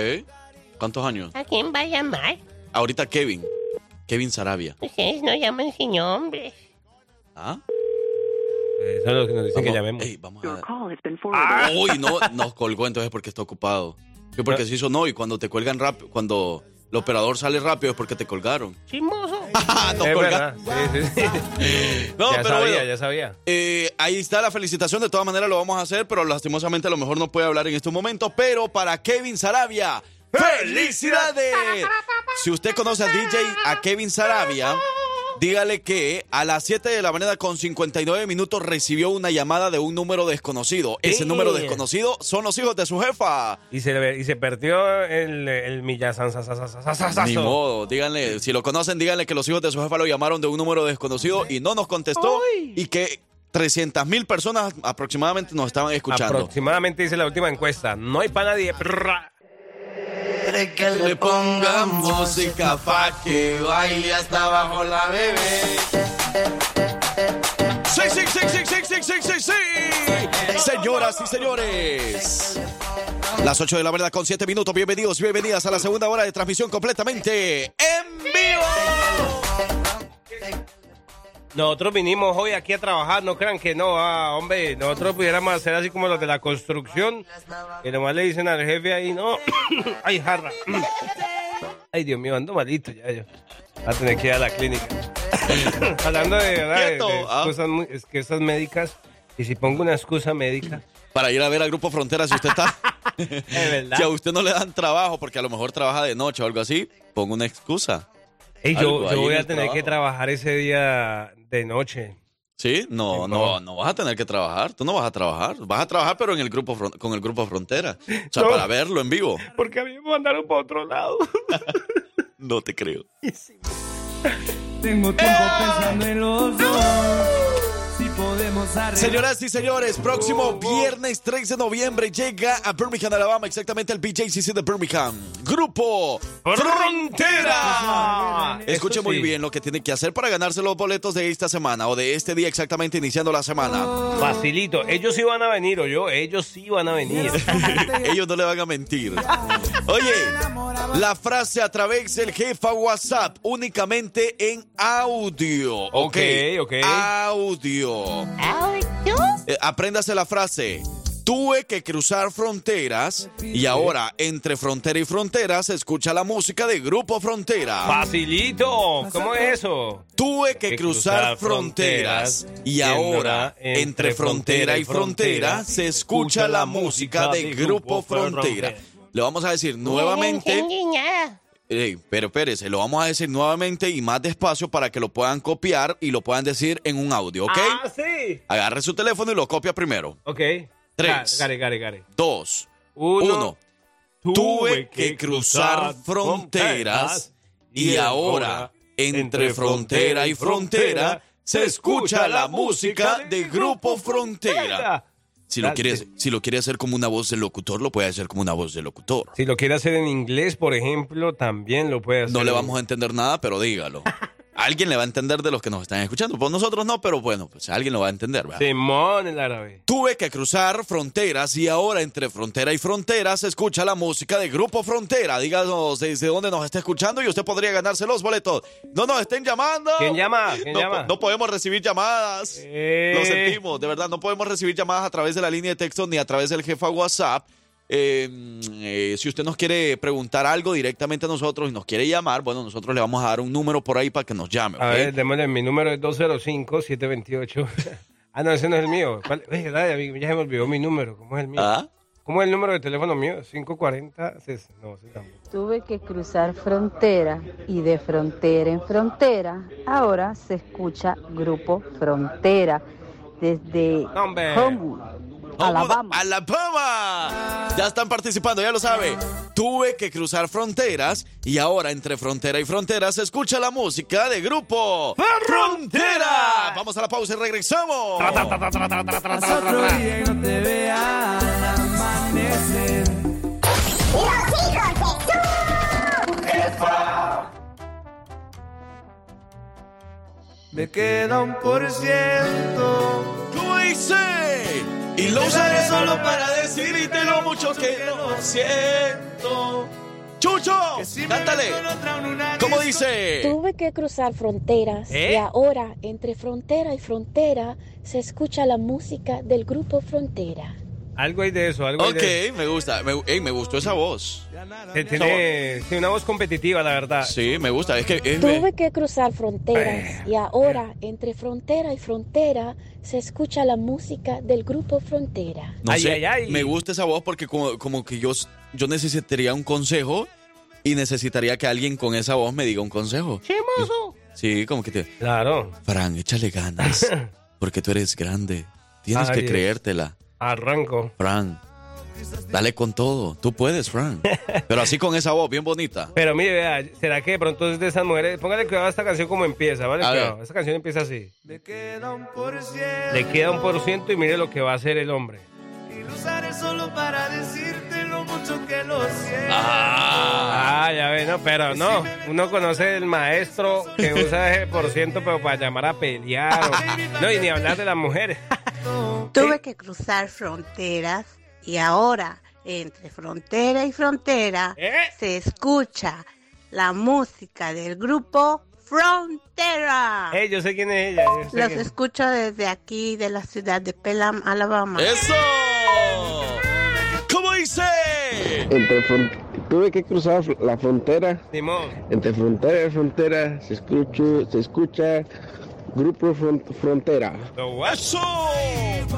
¿Cuántos años? ¿A quién va a llamar? Ahorita Kevin. Kevin Sarabia. Ustedes no llaman sin nombres. ¿Ah? Eh, son los que nos dicen que Vamos- llamemos. Ey, vamos a... Ah. Uy, no, nos colgó entonces porque está ocupado. Sí, porque sí sonó y cuando te cuelgan rápido, cuando el operador sale rápido es porque te colgaron. Chismoso. nos es colgaron. Sí, sí, sí. No, ya pero sabía, bueno. ya sabía. Eh, ahí está la felicitación, de todas maneras lo vamos a hacer, pero lastimosamente a lo mejor no puede hablar en este momento. Pero para Kevin Sarabia, ¡felicidades! Si usted conoce al DJ, a Kevin Sarabia, dígale que a las 7 de la mañana con 59 minutos recibió una llamada de un número desconocido. Ese número desconocido son los hijos de su jefa. Y se, y se perdió el, el millazán. Ni modo, díganle, si lo conocen, díganle que los hijos de su jefa lo llamaron de un número desconocido y no nos contestó y que 300 mil personas aproximadamente nos estaban escuchando. Aproximadamente dice la última encuesta. No hay para nadie. Que le ponga música pa' que baile hasta abajo la bebé. ¡Sí, sí, sí, sí, sí, sí, sí, sí, sí! Señoras y señores. Las 8 de la mañana con 7 minutos. Bienvenidos, bienvenidas a la segunda hora de transmisión completamente en vivo. Nosotros vinimos hoy aquí a trabajar, no crean que no, ah, hombre, nosotros pudiéramos hacer así como los de la construcción, que nomás le dicen al jefe ahí, no, ay, jarra, ay, Dios mío, ando malito ya, yo, va a tener que ir a la clínica. Hablando de, de- ah. cosas muy- es que esas médicas, y si pongo una excusa médica, Para ir a ver al Grupo Frontera si usted está... es verdad. Si a usted no le dan trabajo porque a lo mejor trabaja de noche o algo así, ponga una excusa. Yo, yo voy a tener que trabajar ese día de noche. ¿Sí? No, no, no vas a tener que trabajar. Tú no vas a trabajar. Vas a trabajar, pero en el grupo con el Grupo Frontera. O sea, No. para verlo en vivo. Porque a mí me mandaron para otro lado. No te creo. Tengo tiempo pensando en los dos. Podemos arreglar. Señoras y señores, próximo viernes 3 de noviembre llega a Birmingham, Alabama, exactamente el BJCC de Birmingham. Grupo Frontera. Escuche muy sí. bien lo que tiene que hacer para ganarse los boletos de esta semana o de este día exactamente iniciando la semana. Facilito. Ellos sí van a venir, o yo, ellos sí van a venir. Ellos no le van a mentir. Oye, la frase a través del jefa WhatsApp únicamente en audio. Ok, Ok, ok. Audio. Eh, apréndase la frase. Tuve que cruzar fronteras y ahora entre frontera y frontera se escucha la música de Grupo Frontera. Facilito. ¿Cómo es eso? Tuve que Que cruzar cruzar fronteras fronteras y ahora entre entre frontera y frontera frontera se escucha la música de Grupo Frontera. Le vamos a decir No nuevamente, entendí nada. Ey, pero espérese, lo vamos a decir nuevamente y más despacio para que lo puedan copiar y lo puedan decir en un audio, ¿ok? Ah, sí. Agarre su teléfono y lo copia primero. Ok. Tres. Gare, gare, gare. Dos, Uno. uno. Tuve que cruzar fronteras y ahora entre frontera y frontera se escucha la música de Grupo Frontera. Si lo, quiere, si lo quiere hacer como una voz de locutor, lo puede hacer como una voz de locutor. Si lo quiere hacer en inglés, por ejemplo, también lo puede hacer. No le vamos a entender nada, pero dígalo. Alguien le va a entender de los que nos están escuchando. Pues nosotros no, pero bueno, pues alguien lo va a entender. ¿verdad? Simón el árabe. Tuve que cruzar fronteras y ahora entre frontera y frontera se escucha la música de Grupo Frontera. Díganos desde dónde nos está escuchando y usted podría ganarse los boletos. No nos estén llamando. ¿Quién llama? ¿Quién no, llama? no podemos recibir llamadas. Eh. Lo sentimos, de verdad, no podemos recibir llamadas a través de la línea de texto ni a través del jefa WhatsApp. Eh, eh, si usted nos quiere preguntar algo directamente a nosotros y nos quiere llamar, bueno, nosotros le vamos a dar un número por ahí para que nos llame. A ver, démosle mi número es 205-728. ah, no, ese no es el mío. ¿Cuál? Oye, dale, amigo, ya se me olvidó mi número. ¿Cómo es el mío? ¿Ah? ¿Cómo es el número de teléfono mío? 540. ses- No, sí. Tuve que cruzar frontera y de frontera en frontera, ahora se escucha Grupo Frontera desde Hombre. Alabama. Alabama. Ya están participando, ya lo sabe. Tuve que cruzar fronteras y ahora entre frontera y frontera se escucha la música de grupo Frontera. Vamos a la pausa y regresamos. Me queda un por ciento. ¿Cómo dice? Y lo usaré solo para decirte lo mucho que lo siento. Chucho, cántale. ¿Cómo dice? Tuve que cruzar fronteras ¿Eh? y ahora entre frontera y frontera se escucha la música del grupo Frontera. Algo hay de eso, algo hay Ok, de eso. me gusta. Me, ey, me gustó esa voz. Que Tiene, tiene una voz competitiva, la verdad. Sí, me gusta. Es que es, Tuve que cruzar fronteras y ahora entre frontera y frontera se escucha la música del grupo Frontera. No Ay, sé, ay, ay. me gusta esa voz porque como, como que yo, yo necesitaría un consejo y necesitaría que alguien con esa voz me diga un consejo. Sí, como que te... Claro. Fran, échale ganas, porque tú eres grande. Tienes Ay, que Dios. creértela. Arranco. Fran, dale con todo. Tú puedes, Fran. Pero así con esa voz bien bonita. Pero mire, vea, ¿será que de pronto es de esas mujeres? Póngale cuidado a esta canción como empieza, ¿vale? A ver. Esta canción empieza así. Me queda un por ciento. Le queda un por ciento y mire lo que va a hacer el hombre. Y lo usaré solo para decirte lo mucho que lo siento. Ah, ya ve, no, pero no. Uno conoce el maestro que usa ese por ciento, pero para llamar a pelear. o- no, y ni hablar de las mujeres. Tuve que cruzar fronteras y ahora entre frontera y frontera se escucha la música del grupo Frontera. Eh, yo sé quién es ella. Los quién escucho desde aquí, de la ciudad de Pelham, Alabama. ¡Eso! ¿Cómo dice? Entre tuve que cruzar la frontera. Simón. Entre frontera y frontera se escucha, se escucha Grupo Fron- Frontera. ¡Eso!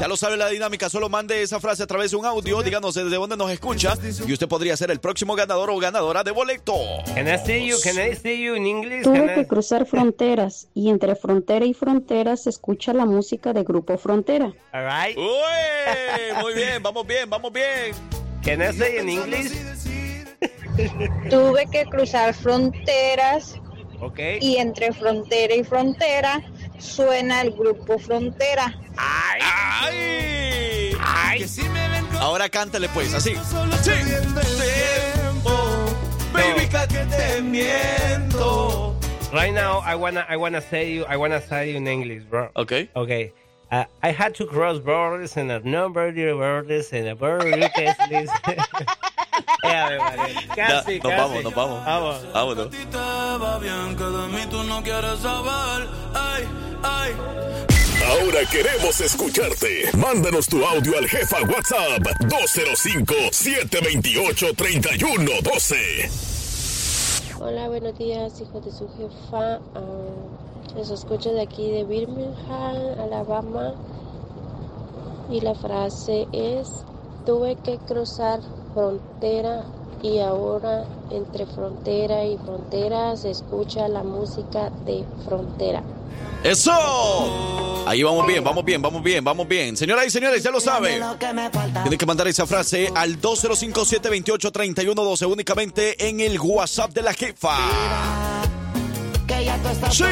Ya lo sabe la dinámica, solo mande esa frase a través de un audio, díganos desde dónde nos escucha y usted podría ser el próximo ganador o ganadora de boleto. Can I see you? Can I see you in English? Tuve I- que cruzar fronteras y entre frontera y frontera se escucha la música de Grupo Frontera. All right. Uy, muy bien, vamos bien, vamos bien. Can I say in English? Tuve que cruzar fronteras Ok. y entre frontera y frontera suena el grupo Frontera. ¡Ay! ¡Ay! Ahora cántale pues, así. Sí. Baby, que te miento. Right now, I wanna, I wanna say you, I wanna say you in English, bro. Okay. Okay. Uh, I had to cross borders and a number of borders and a border case Casi, nos casi. vamos, nos vamos. Vamos. Vámonos. Te va bien que de mí tú no quieres saber. Ay, ay. Ahora queremos escucharte. Mándanos tu audio al jefa WhatsApp 205-728-3112. Hola, buenos días, hijos de su jefa. Ah, los escucho de aquí de Birmingham, Alabama. Y la frase es, tuve que cruzar frontera y ahora entre frontera y frontera se escucha la música de frontera. ¡Eso! Ahí vamos bien, vamos bien, vamos bien, vamos bien. Señoras y señores, ya lo sabe. Tienen que mandar esa frase al 205-728-3112 únicamente en el WhatsApp de la jefa. Sí.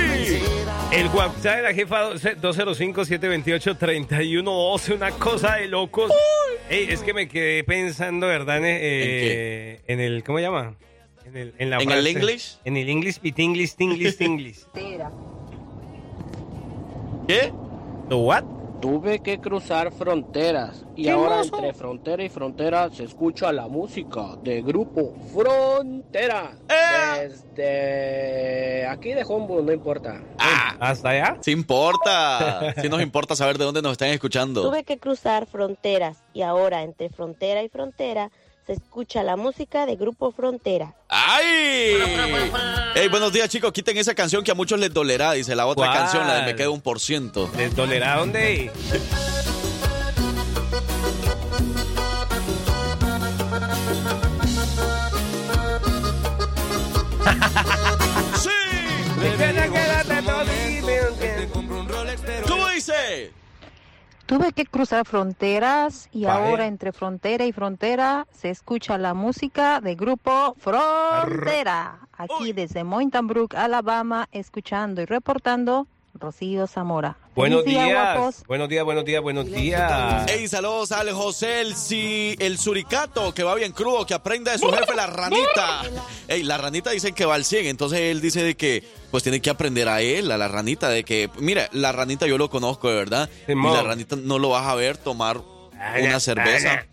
El WhatsApp de la jefa 205-728-3112, una cosa de locos. Ey, es que me quedé pensando, ¿verdad? En, eh, en el, ¿cómo se llama? En el, en la ¿En frase. el English? En el English, pitinglis, tinglis, tinglis. ¿Qué? ¿What? Tuve que cruzar fronteras y ¿Qué ahora mozo? entre frontera y frontera se escucha la música de grupo Frontera. ¡Eh! Desde aquí de Humboldt, no importa. ¿Hasta allá? Sí importa. Sí nos importa saber de dónde nos están escuchando. Tuve que cruzar fronteras y ahora entre frontera y frontera se escucha la música de Grupo Frontera. ¡Ay! Ey, buenos días, chicos. Quiten esa canción que a muchos les dolerá, dice la otra ¿Cuál? canción, la de Me quedo un por ciento. ¿Les dolerá dónde? ¡Sí! ¿Cómo dice? Tuve que cruzar fronteras y ahora entre frontera y frontera se escucha la música de grupo Frontera. Aquí desde Mountain Brook, Alabama, escuchando y reportando Rocío Zamora. Buenos días. guapos. Buenos días, buenos días, buenos días. Ey, saludos al José el, si, el suricato, que va bien crudo, que aprenda de su jefe la ranita. Ey, la ranita dicen que va al 100, entonces él dice de que pues tiene que aprender a él, a la ranita, de que, mira, la ranita yo lo conozco de verdad, y la ranita no lo vas a ver tomar una cerveza.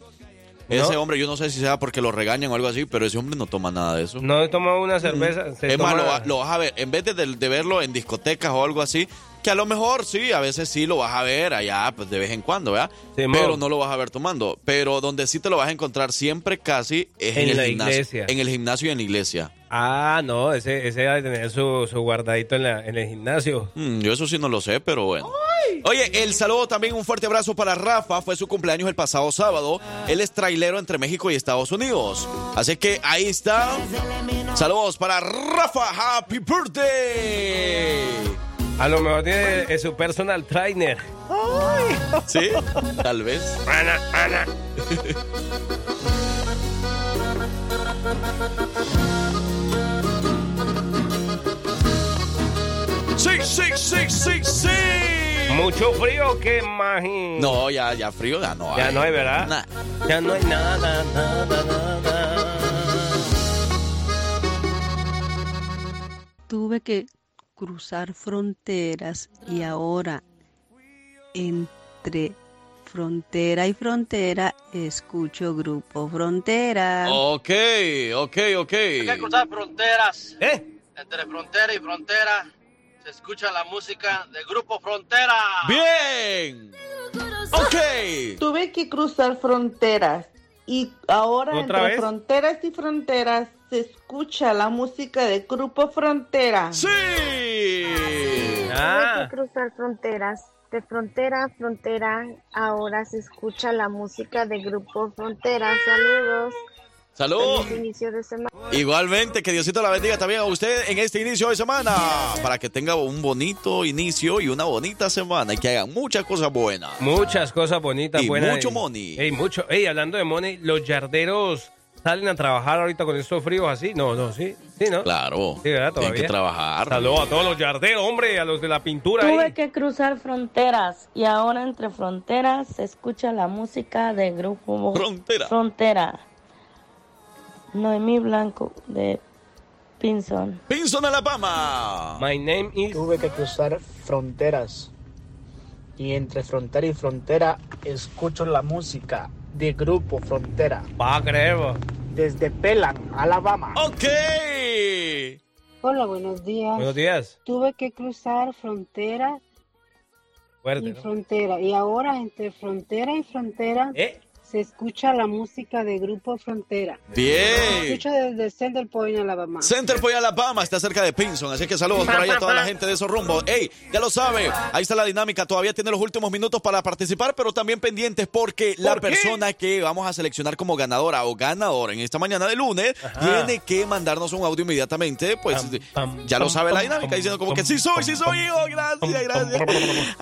Ese ¿No? hombre, yo no sé si sea porque lo regañan o algo así, pero ese hombre no toma nada de eso. No he tomado una cerveza. se Es más, toma- lo, va- lo vas a ver, en vez de, de- de verlo en discotecas o algo así, que a lo mejor sí, a veces sí lo vas a ver allá, pues de vez en cuando, ¿verdad? Simón. Pero no lo vas a ver tomando. Pero donde sí te lo vas a encontrar siempre casi es en, En el la gimnasio. iglesia. En el gimnasio y en la iglesia. Ah, no, ese, ese debe tener su, su guardadito en, la, en el gimnasio. Mm, yo eso sí no lo sé, pero bueno. Oye, el saludo también, un fuerte abrazo para Rafa. Fue su cumpleaños el pasado sábado. Él es trailero entre México y Estados Unidos. Así que ahí está. Saludos para Rafa. Happy birthday. A lo mejor tiene eh, su personal trainer. Sí, tal vez. Ana, Ana. Sí, sí, sí, sí, sí. Mucho frío que imagino. No, ya, ya frío, ya no hay. Ya no hay, ¿verdad? Nah. Ya no hay nada, nada, nada. Tuve que cruzar fronteras y ahora entre frontera y frontera escucho Grupo Frontera. Ok, ok, ok. Hay que cruzar fronteras. ¿Eh? Entre frontera y frontera se escucha la música de Grupo Frontera. Bien. Ok. Tuve que cruzar fronteras y ahora ¿Otra entre vez? fronteras y fronteras se escucha la música de Grupo Frontera. Sí. Ah. Tuve que cruzar fronteras. De frontera a frontera, ahora se escucha la música de Grupo Frontera. Saludos. Salud. Feliz inicio de semana. Igualmente, que Diosito la bendiga también a usted en este inicio de semana. Para que tenga un bonito inicio y una bonita semana y que hagan muchas cosas buenas. Muchas cosas bonitas, Y buenas. mucho money. Ey, mucho. Ey, hablando de money, los yarderos salen a trabajar ahorita con estos fríos así. No, no, sí. Sí, ¿no? Claro. Sí, ¿verdad? Tienen que Todavía. trabajar. Saludos a todos los yarderos, hombre, a los de la pintura Tuve ahí. que cruzar fronteras y ahora entre fronteras se escucha la música de grupo Frontera. Frontera. Noemí Blanco de Pinson. Pinson, Alabama. My name is... Tuve que cruzar fronteras y entre frontera y frontera escucho la música de Grupo Frontera. Va a creer. Desde Pelan, Alabama. Ok. Hola, buenos días. Buenos días. Tuve que cruzar frontera Fuerte, y ¿no? frontera y ahora entre frontera y frontera ¿Eh? Se escucha la música de Grupo Frontera. Bien. Se escucha desde Center Point, Alabama. Center Point, Alabama, está cerca de Pinson, así que saludos por ahí a toda la gente de esos rumbos. Ey, ya lo sabe, ahí está la dinámica, todavía tiene los últimos minutos para participar, pero también pendientes porque la persona que vamos a seleccionar como ganadora o ganador en esta mañana de lunes tiene que mandarnos un audio inmediatamente, pues ya lo sabe la dinámica, diciendo como que sí soy, sí soy, hijo, gracias, gracias.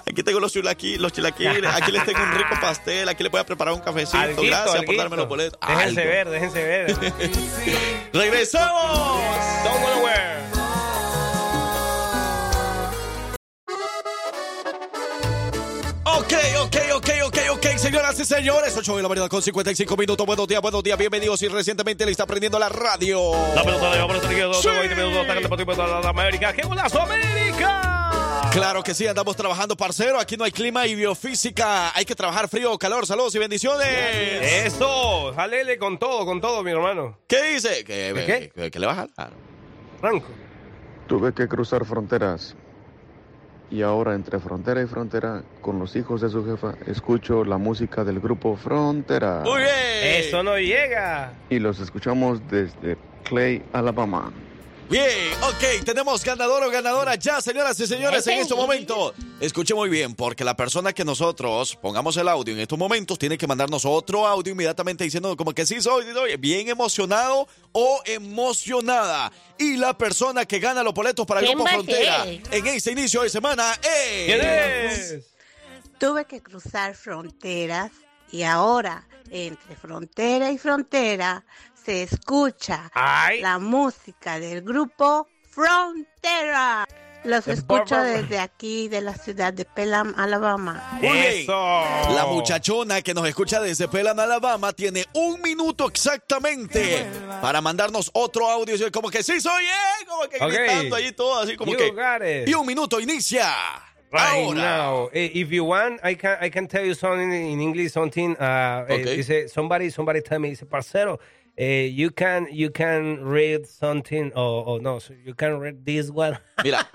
Aquí tengo los chilaquiles, los chilaquiles, aquí les tengo un rico pastel, aquí le voy a preparar un cafecito, Alguito, gracias por alguito. darme los boletos. Déjense Algo. ver, déjense ver. ¡Regresamos! Don't go nowhere. Ok, ok, ok, ok, ok, señoras y señores. 8 de la mañana con 55 minutos. Buenos días, buenos días, bienvenidos. Y recientemente le está prendiendo la radio. La pelota de América, ¡Qué golazo, América! Claro que sí, andamos trabajando, parcero. Aquí no hay clima y biofísica. Hay que trabajar frío o calor. Saludos y bendiciones. Eso, jalele con todo, con todo, mi hermano. ¿Qué dice? ¿Qué, ¿Qué? le va a jalar? Franco. Tuve que cruzar fronteras y ahora entre frontera y frontera con los hijos de su jefa escucho la música del grupo Frontera Muy bien. Eso no llega. y los escuchamos desde Clay, Alabama. Bien, ok, tenemos ganador o ganadora ya, señoras y señores, en este momento. Escuche muy bien, porque la persona que nosotros pongamos el audio en estos momentos tiene que mandarnos otro audio inmediatamente diciendo como que sí soy, bien emocionado o emocionada. Y la persona que gana los boletos para el ¿Quién Grupo Frontera en este inicio de semana es... ¿Quién es? Tuve que cruzar fronteras y ahora entre frontera y frontera se escucha Ay. la música del grupo Frontera. Los escucho desde aquí de la ciudad de Pelham, Alabama. Eso. La muchachona que nos escucha desde Pelan, Alabama, tiene un minuto exactamente para mandarnos otro audio. Como que sí soy, eh, como que Ok. gritando ahí todo, así como You que. got it. Y un minuto inicia. Right Ahora. now, if you want, I can I can tell you something in English. Something. Uh, eh, Okay. dice somebody somebody tell me. Dice parcero. Eh, you can you can read something or oh, no you can read this one. Mira,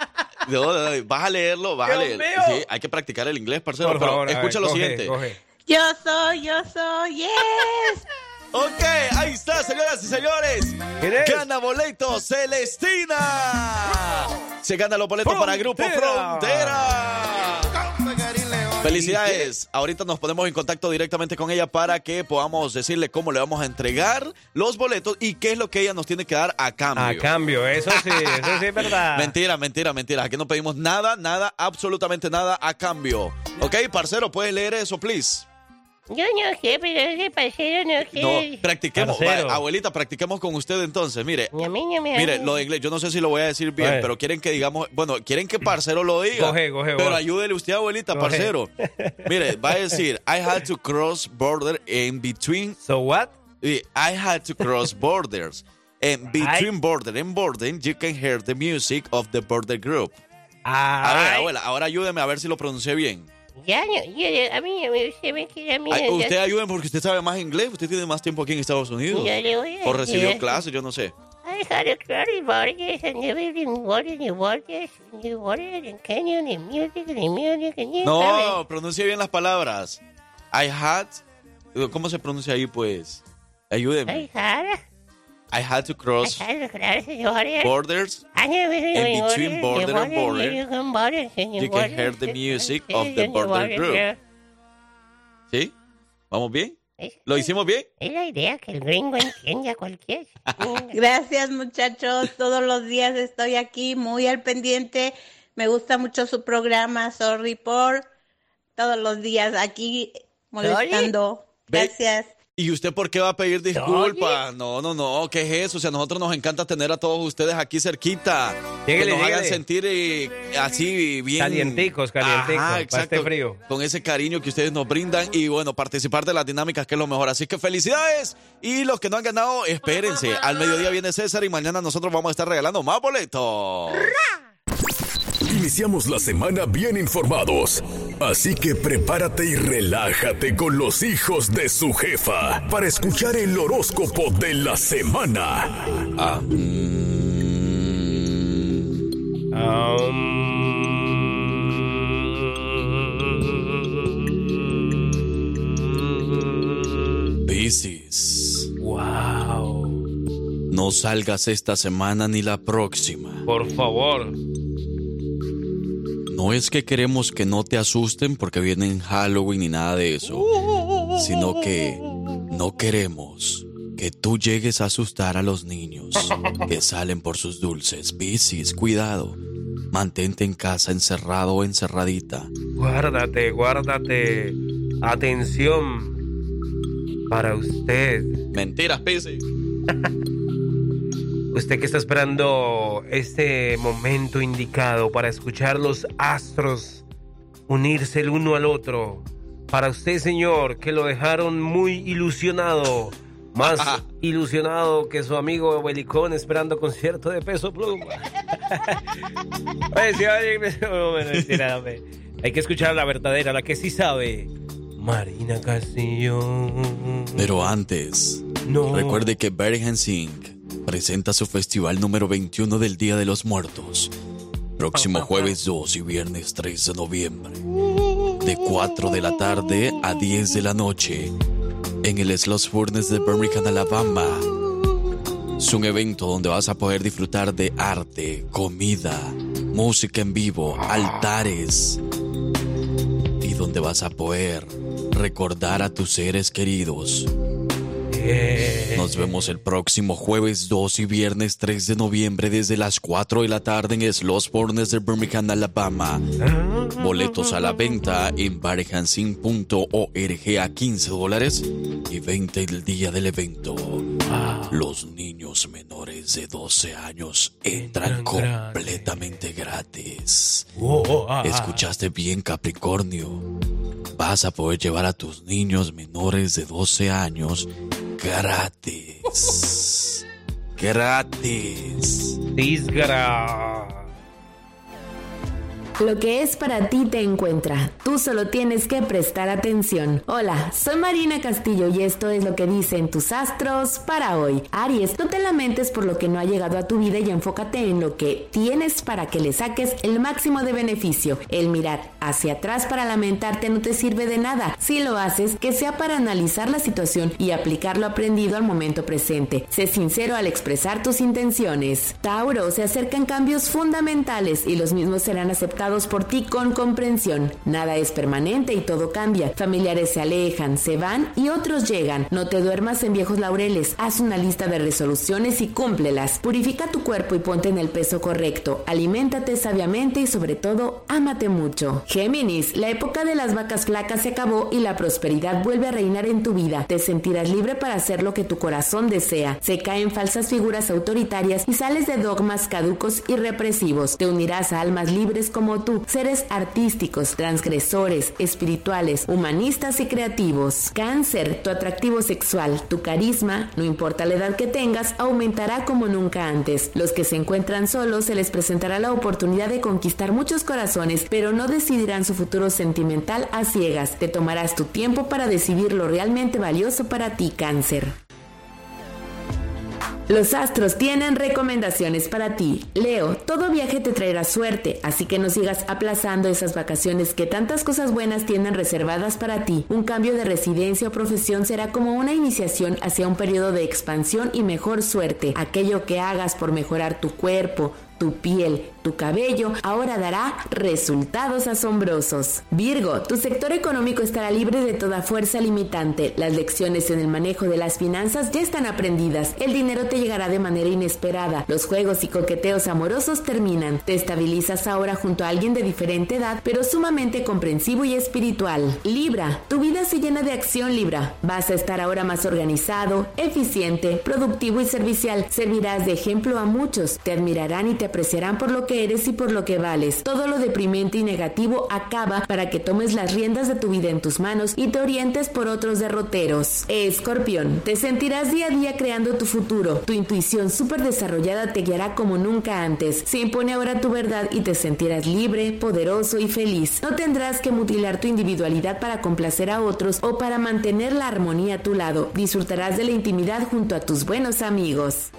no, no, no, vas a leerlo, vas a mío. Sí, hay que practicar el inglés, parcero. Por pero favor, a ver, escucha lo coge, siguiente. coge. Yo soy, yo soy, yes. Ok, ahí está, señoras y señores. Gana boletos Celestina. Se gana los boletos para Grupo Frontera. Felicidades. Ahorita nos ponemos en contacto directamente con ella para que podamos decirle cómo le vamos a entregar los boletos y qué es lo que ella nos tiene que dar a cambio. A cambio, eso sí, eso sí es verdad. Mentira, mentira, mentira. Aquí no pedimos nada, nada, absolutamente nada a cambio. Ok, parcero, ¿puedes leer eso, please? Yo no sé, pero ese parcero no sé. No, practiquemos. Parcero. Va, abuelita, practiquemos con usted entonces. Mire, A mí no me Mire, lo de inglés, yo no sé si lo voy a decir bien, pero quieren que digamos, bueno, quieren que parcero lo diga. Coge, coge, pero vos. ayúdele usted, abuelita, Coge. parcero. Mire, va a decir, I had to cross border in between. So what? I had to cross borders. And between border and border, you can hear the music of the border group. A ver, abuela, ahora ayúdeme a ver si lo pronuncié bien. Ya yo, a mí no me usted me queda Ay, usted ayúdeme porque usted sabe más inglés, usted tiene más tiempo aquí en Estados Unidos. Ya le voy a O recibió clases, yo no sé. I had a crowded borders and everything water and waters and the water and canyon and music and music you No, pronuncie bien las palabras. I had. ¿Cómo se pronuncia ahí, pues? Ayúdeme. I had I had to cross borders. And between border and border, you can borders and You can water hear the music of the border group. ¿Sí? ¿Vamos bien? ¿Lo hicimos bien? Es la idea que el gringo entienda cualquier. Gracias muchachos, todos los días estoy aquí muy al pendiente. Me gusta mucho su programa, sorry por todos los días aquí molestando. Gracias. ¿Y usted por qué va a pedir disculpas? No, no, no, ¿qué es eso? O sea, a nosotros nos encanta tener a todos ustedes aquí cerquita. Que nos hagan sentir eh, así bien... Calienticos, calienticos, Ajá, para exacto. este frío. Con ese cariño que ustedes nos brindan y bueno, participar de las dinámicas que es lo mejor. Así que felicidades y los que no han ganado, espérense. Al mediodía viene César y mañana nosotros vamos a estar regalando más boletos. Iniciamos la semana bien informados. Así que prepárate y relájate con los hijos de su jefa para escuchar el horóscopo de la semana. Ah, gratis. Wow. No salgas esta semana ni la próxima. Por favor. No es que queremos que no te asusten porque viene Halloween ni nada de eso, sino que no queremos que tú llegues a asustar a los niños que salen por sus dulces. Piscis, cuidado. Mantente en casa encerrado o encerradita. Guárdate, guárdate. Atención. Para usted. Mentiras, Piscis. Usted que está esperando este momento indicado para escuchar los astros unirse el uno al otro. Para usted, señor, que lo dejaron muy ilusionado. Más ilusionado que su amigo Belicón esperando concierto de peso pluma. Oye, no, mentira. Hay que escuchar a la verdadera, la que sí sabe. Marina Castillo. Pero antes, No. recuerde que Bergen Singh presenta su festival número 21 del Día de los Muertos. Próximo jueves 2 y viernes 3 de noviembre. De 4 de la tarde a 10 de la noche. En el Sloss Furnace de Birmingham, Alabama. Es un evento donde vas a poder disfrutar de arte, comida, música en vivo, altares. Y donde vas a poder recordar a tus seres queridos. Nos vemos el próximo jueves 2 y viernes 3 de noviembre desde las 4 de la tarde en Sloss Furnace de Birmingham, Alabama. Boletos a la venta en barhansin.org a 15 dólares y 20 el día del evento. Los niños menores de 12 años entran completamente gratis. ¿Escuchaste bien, Capricornio? Vas a poder llevar a tus niños menores de 12 años gratis. Gratis. Disgra. Lo que es para ti te encuentra. Tú solo tienes que prestar atención. Hola, soy Marina Castillo y esto es lo que dicen tus astros para hoy. Aries, no te lamentes por lo que no ha llegado a tu vida y enfócate en lo que tienes para que le saques el máximo de beneficio. El mirar hacia atrás para lamentarte no te sirve de nada. Si lo haces, que sea para analizar la situación y aplicar lo aprendido al momento presente. Sé sincero al expresar tus intenciones. Tauro, se acercan cambios fundamentales y los mismos serán aceptados por ti con comprensión. Nada es permanente y todo cambia. Familiares se alejan, se van y otros llegan. No te duermas en viejos laureles. Haz una lista de resoluciones y cúmplelas. Purifica tu cuerpo y ponte en el peso correcto. Aliméntate sabiamente y sobre todo, ámate mucho. Géminis, la época de las vacas flacas se acabó y la prosperidad vuelve a reinar en tu vida. Te sentirás libre para hacer lo que tu corazón desea. Se caen falsas figuras autoritarias y sales de dogmas caducos y represivos. Te unirás a almas libres como tú, seres artísticos, transgresores, espirituales, humanistas y creativos. Cáncer, tu atractivo sexual, tu carisma, no importa la edad que tengas, aumentará como nunca antes. Los que se encuentran solos se les presentará la oportunidad de conquistar muchos corazones, pero no decidirán su futuro sentimental a ciegas. Te tomarás tu tiempo para decidir lo realmente valioso para ti, cáncer. Los astros tienen recomendaciones para ti. Leo, todo viaje te traerá suerte, así que no sigas aplazando esas vacaciones que tantas cosas buenas tienen reservadas para ti. Un cambio de residencia o profesión será como una iniciación hacia un periodo de expansión y mejor suerte. Aquello que hagas por mejorar tu cuerpo, tu piel, tu cabello, ahora dará resultados asombrosos. Virgo, tu sector económico estará libre de toda fuerza limitante. Las lecciones en el manejo de las finanzas ya están aprendidas. El dinero te llegará de manera inesperada. Los juegos y coqueteos amorosos terminan. Te estabilizas ahora junto a alguien de diferente edad, pero sumamente comprensivo y espiritual. Libra, tu vida se llena de acción, Libra. Vas a estar ahora más organizado, eficiente, productivo y servicial. Servirás de ejemplo a muchos. Te admirarán y te apreciarán por lo que eres y por lo que vales. Todo lo deprimente y negativo acaba para que tomes las riendas de tu vida en tus manos y te orientes por otros derroteros. Escorpión, te sentirás día a día creando tu futuro. Tu intuición súper desarrollada te guiará como nunca antes. Se impone ahora tu verdad y te sentirás libre, poderoso y feliz. No tendrás que mutilar tu individualidad para complacer a otros o para mantener la armonía a tu lado. Disfrutarás de la intimidad junto a tus buenos amigos.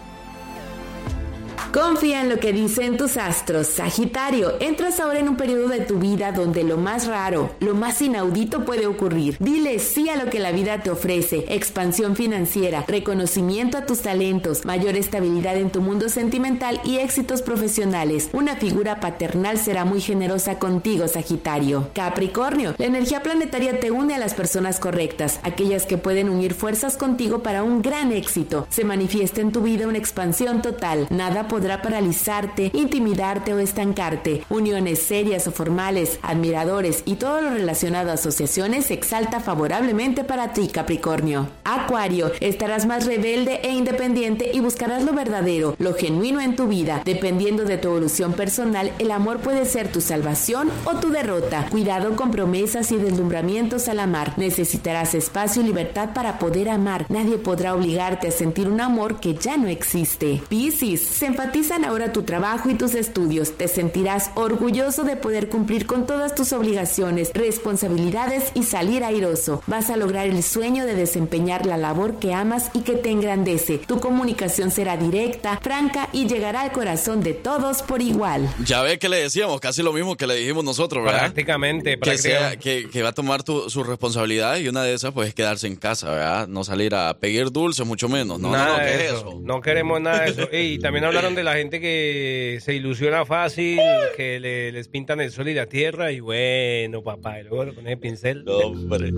Confía en lo que dicen tus astros. Sagitario, entras ahora en un periodo de tu vida donde lo más raro, lo más inaudito puede ocurrir. Dile sí a lo que la vida te ofrece. Expansión financiera, reconocimiento a tus talentos, mayor estabilidad en tu mundo sentimental y éxitos profesionales. Una figura paternal será muy generosa contigo, Sagitario. Capricornio, la energía planetaria te une a las personas correctas, aquellas que pueden unir fuerzas contigo para un gran éxito. Se manifiesta en tu vida una expansión total. Nada podrá paralizarte, intimidarte o estancarte. Uniones serias o formales, admiradores y todo lo relacionado a asociaciones se exalta favorablemente para ti, Capricornio. Acuario, estarás más rebelde e independiente y buscarás lo verdadero, lo genuino en tu vida. Dependiendo de tu evolución personal, el amor puede ser tu salvación o tu derrota. Cuidado con promesas y deslumbramientos al amar. Necesitarás espacio y libertad para poder amar. Nadie podrá obligarte a sentir un amor que ya no existe. Piscis, se enfatizan ahora tu trabajo y tus estudios. Te sentirás orgulloso de poder cumplir con todas tus obligaciones, responsabilidades y salir airoso. Vas a lograr el sueño de desempeñar la labor que amas y que te engrandece. Tu comunicación será directa, franca y llegará al corazón de todos por igual. Ya ve que le decíamos, casi lo mismo que le dijimos nosotros, ¿verdad? Prácticamente, Que, sea- prácticamente. que, que va a tomar tu- su responsabilidad y una de esas pues es quedarse en casa, ¿verdad? No salir a pedir dulces, mucho menos. No, nada no, no, de ¿qué es eso. No queremos nada de eso. Y también hablaron de la gente que se ilusiona fácil, que le- les pintan el sol y la tierra. Y bueno, papá, y luego ponen el pincel. hombre.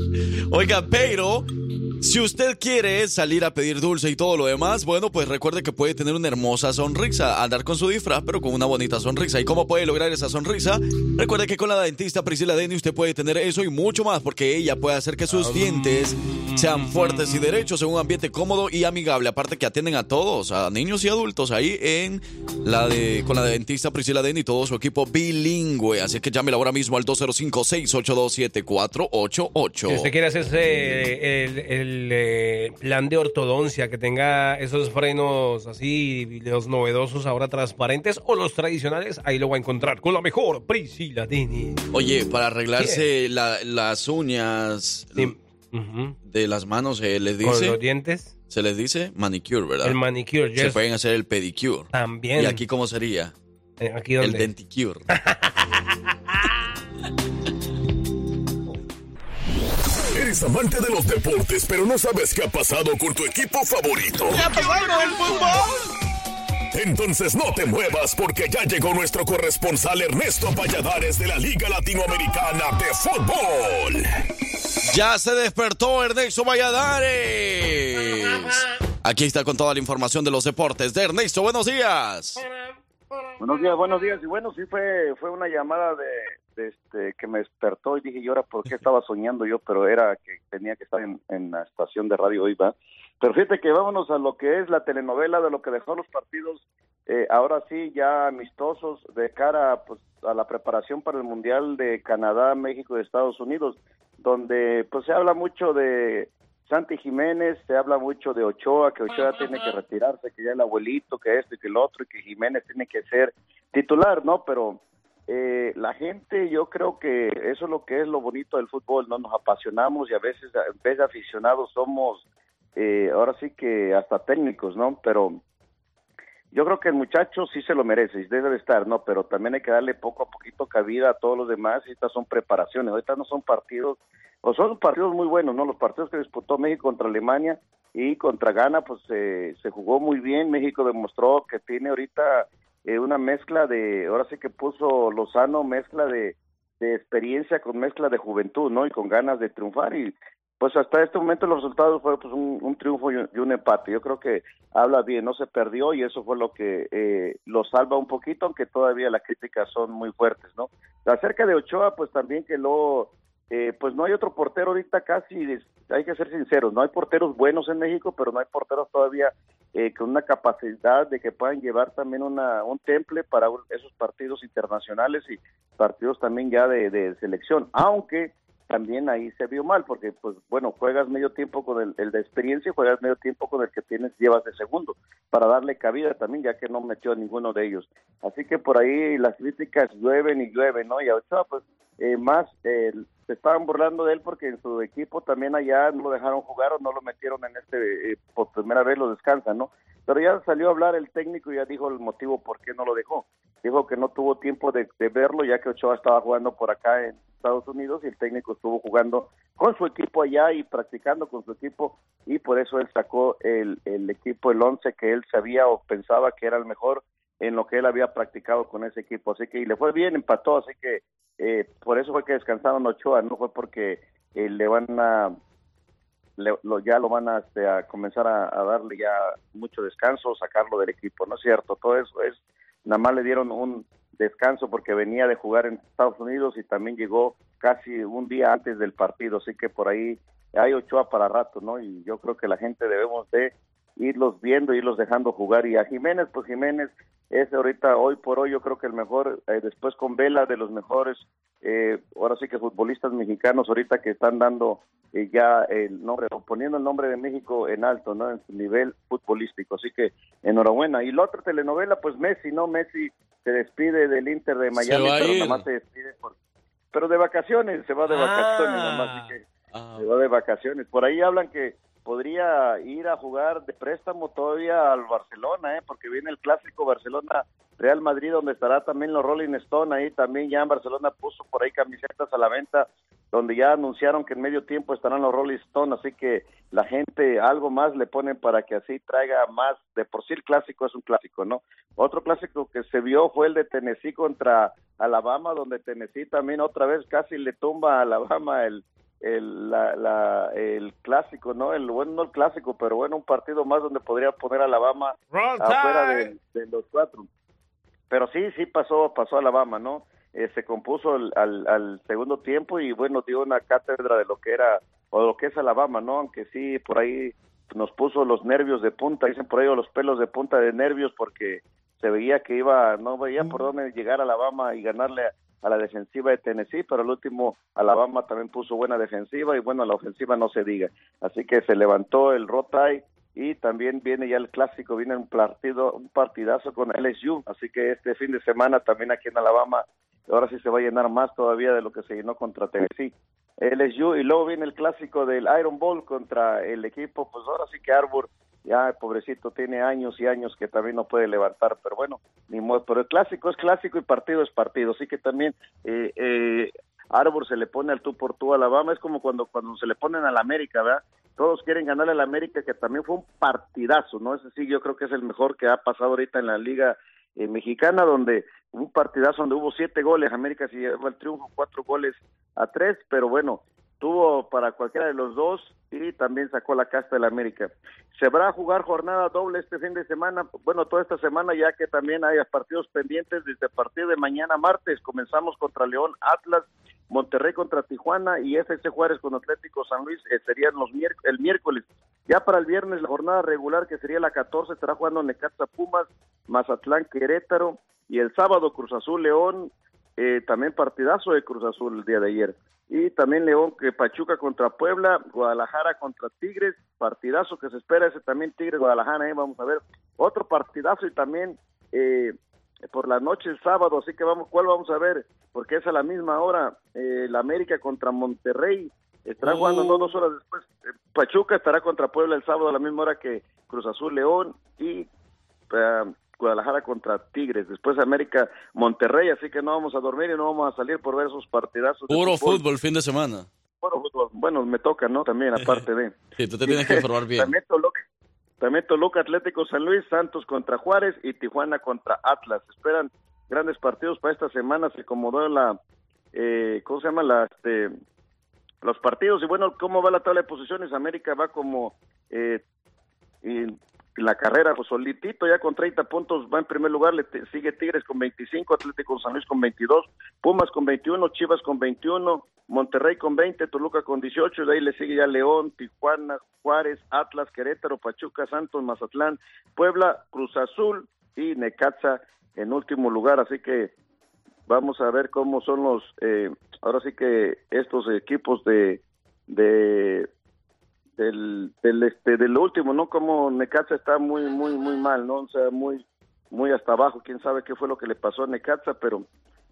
Oiga, pero si usted quiere salir a pedir dulce y todo lo demás, bueno, pues recuerde que puede tener una hermosa sonrisa, andar con su disfraz, pero con una bonita sonrisa. ¿Y cómo puede lograr esa sonrisa? Recuerde que con la dentista Priscila Denny usted puede tener eso y mucho más, porque ella puede hacer que sus dientes sean fuertes y derechos en un ambiente cómodo y amigable. Aparte que atienden a todos, a niños y adultos, ahí en la de con la dentista Priscila Denny y todo su equipo bilingüe. Así que llámela ahora mismo al 205-682-7488. Si usted quiere hacerse el, el, eh, plan de ortodoncia, que tenga esos frenos así, los novedosos ahora transparentes o los tradicionales, ahí lo va a encontrar con la mejor Priscila Dini. Oye, para arreglarse la- las uñas de las manos, se les Con dice. los dientes. Se les dice manicure, ¿verdad? El manicure, Se yes. pueden hacer el pedicure. También. ¿Y aquí cómo sería? Eh, ¿Aquí El dónde? denticure. Eres amante de los deportes, pero no sabes qué ha pasado con tu equipo favorito. ¿Qué ha pasado con el fútbol? Entonces no te muevas porque ya llegó nuestro corresponsal Ernesto Valladares de la Liga Latinoamericana de Fútbol. Ya se despertó Ernesto Valladares. Aquí está con toda la información de los deportes de Ernesto. Buenos días. Buenos días, buenos días. Y bueno, sí fue fue una llamada de, este que me despertó y dije, ¿y ahora por qué estaba soñando yo? Pero era que tenía que estar en, la estación de radio hoy, ¿va? Pero fíjate que vámonos a lo que es la telenovela de lo que dejó los partidos, eh, ahora sí, ya amistosos de cara pues, a la preparación para el Mundial de Canadá, México y Estados Unidos, donde pues se habla mucho de Santi Jiménez, se habla mucho de Ochoa, que Ochoa tiene que retirarse, que ya el abuelito, que esto y que el otro, y que Jiménez tiene que ser titular, ¿no? Pero eh, la gente, yo creo que eso es lo que es lo bonito del fútbol, ¿no? Nos apasionamos y a veces, en vez de aficionados, somos, eh, ahora sí que hasta técnicos, ¿no? Pero yo creo que el muchacho sí se lo merece y debe de estar, ¿no? Pero también hay que darle poco a poquito cabida a todos los demás estas son preparaciones. Ahorita no son partidos, o son partidos muy buenos, ¿no? Los partidos que disputó México contra Alemania y contra Ghana, pues eh, se jugó muy bien. México demostró que tiene ahorita eh, una mezcla de, ahora sí que puso Lozano, mezcla de experiencia con mezcla de juventud, ¿no? Y con ganas de triunfar y pues hasta este momento los resultados fueron pues un, un triunfo y un, empate. Yo creo que habla bien, no se perdió y eso fue lo que eh, lo salva un poquito, aunque todavía las críticas son muy fuertes, ¿no? Acerca de Ochoa, pues también que lo, eh, pues no hay otro portero ahorita casi, hay que ser sinceros, no hay porteros buenos en México, pero no hay porteros todavía eh, con una capacidad de que puedan llevar también una, un temple para esos partidos internacionales y partidos también ya de selección, aunque también ahí se vio mal, porque pues bueno, juegas medio tiempo con el, de experiencia y juegas medio tiempo con el que tienes, llevas de segundo, para darle cabida también, ya que no metió a ninguno de ellos. Así que por ahí las críticas llueven y llueven, ¿no? Y a Ochoa, pues eh, más, eh, se estaban burlando de él porque en su equipo también allá no lo dejaron jugar o no lo metieron en este, eh, por primera vez lo descansan, ¿no? Pero ya salió a hablar el técnico y ya dijo el motivo por qué no lo dejó. Dijo que no tuvo tiempo de, de verlo ya que Ochoa estaba jugando por acá en Estados Unidos y el técnico estuvo jugando con su equipo allá y practicando con su equipo y por eso él sacó el, el equipo, el 11 que él sabía o pensaba que era el mejor en lo que él había practicado con ese equipo. Así que y le fue bien, empató, así que eh, por eso fue que descansaron Ochoa, no fue porque eh, le van a le- lo, ya lo van a, este, a comenzar a, a darle ya mucho descanso, sacarlo del equipo, ¿no es cierto? Todo eso es, nada más le dieron un descanso porque venía de jugar en Estados Unidos y también llegó casi un día antes del partido, así que por ahí hay Ochoa para rato, ¿no? Y yo creo que la gente debemos de irlos viendo, irlos dejando jugar. Y a Jiménez, pues Jiménez es ahorita, hoy por hoy, yo creo que el mejor, eh, después con Vela, de los mejores, eh, ahora sí que futbolistas mexicanos ahorita que están dando eh, ya el nombre, o poniendo el nombre de México en alto, ¿no? En su nivel futbolístico. Así que enhorabuena. Y la otra telenovela, pues Messi, ¿no? Messi se despide del Inter de Miami, pero nada más se despide por... Pero de vacaciones, se va de Ah. vacaciones, nada más, así que se va de vacaciones. Por ahí hablan que podría ir a jugar de préstamo todavía al Barcelona, ¿eh? porque viene el clásico Barcelona Real Madrid, donde estará también los Rolling Stone ahí también ya en Barcelona puso por ahí camisetas a la venta, donde ya anunciaron que en medio tiempo estarán los Rolling Stone, así que la gente algo más le ponen para que así traiga más, de por sí el clásico es un clásico, ¿no? Otro clásico que se vio fue el de Tennessee contra Alabama, donde Tennessee también otra vez casi le tumba a Alabama el el, la, la- el clásico, ¿no? El bueno, no el clásico, pero bueno, un partido más donde podría poner a Alabama afuera de, de los cuatro. Pero sí, sí pasó, pasó Alabama, ¿no? Eh, se compuso al, al, al segundo tiempo y bueno, dio una cátedra de lo que era o de lo que es Alabama, ¿no? Aunque sí, por ahí nos puso los nervios de punta, dicen por ahí o los pelos de punta de nervios porque se veía que iba, no veía por dónde llegar a Alabama y ganarle a, a la defensiva de Tennessee, pero al último Alabama también puso buena defensiva y bueno, la ofensiva no se diga. Así que se levantó el Rotay y también viene ya el clásico, viene un partido, un partidazo con LSU, así que este fin de semana también aquí en Alabama, ahora sí se va a llenar más todavía de lo que se llenó contra Tennessee. LSU y luego viene el clásico del Iron Bowl contra el equipo, pues ahora sí que Arbor, ya pobrecito, tiene años y años que también no puede levantar, pero bueno, ni modo, pero el clásico es clásico y partido es partido, así que también eh, eh, Arbor se le pone al tú por tú a Alabama, es como cuando, cuando se le ponen al América, ¿verdad? Todos quieren ganarle al América, que también fue un partidazo, ¿no? Ese sí, yo creo que es el mejor que ha pasado ahorita en la liga eh, mexicana, donde un partidazo donde hubo siete goles, América se llevó el triunfo, cuatro goles a tres, pero bueno, tuvo para cualquiera de los dos y también sacó la casta del América. Se va a jugar jornada doble este fin de semana, bueno, toda esta semana ya que también hay partidos pendientes desde el partido de mañana martes, comenzamos contra León, Atlas, Monterrey contra Tijuana y FC Juárez con Atlético San Luis eh, serían los el miércoles. Ya para el viernes la jornada regular que sería la 14 estará jugando Necaxa Pumas, Mazatlán Querétaro y el sábado Cruz Azul León, eh, también partidazo de Cruz Azul el día de ayer. Y también León, que Pachuca contra Puebla, Guadalajara contra Tigres, partidazo que se espera ese también Tigres Guadalajara, ahí vamos a ver. Otro partidazo y también eh, por la noche el sábado, así que vamos, ¿cuál vamos a ver? Porque es a la misma hora, eh, la América contra Monterrey, estará jugando no, dos horas después. Eh, Pachuca estará contra Puebla el sábado a la misma hora que Cruz Azul León y eh, Guadalajara contra Tigres, después América Monterrey, así que no vamos a dormir y no vamos a salir por ver esos partidazos. Puro fútbol fin de semana. Puro fútbol. Bueno, me toca, ¿no? También, aparte de... Sí, tú te tienes que informar bien. También Toluca, también Toluca Atlético San Luis, Santos contra Juárez y Tijuana contra Atlas. Esperan grandes partidos para esta semana. Se acomodó la, eh, ¿cómo se llama? La, este, los partidos. Y bueno, ¿cómo va la tabla de posiciones? América va como eh, la carrera, solitito, ya con 30 puntos va en primer lugar. Le sigue Tigres con 25, Atlético San Luis con 22, Pumas con 21, Chivas con 21, Monterrey con 20, Toluca con 18, y de ahí le sigue ya León, Tijuana, Juárez, Atlas, Querétaro, Pachuca, Santos, Mazatlán, Puebla, Cruz Azul y Necaxa en último lugar. Así que vamos a ver cómo son los, eh, ahora sí que estos equipos de, de del, del este del último, ¿no? Como Necaxa está muy muy muy mal, ¿no? O sea, muy muy hasta abajo, quién sabe qué fue lo que le pasó a Necaxa, pero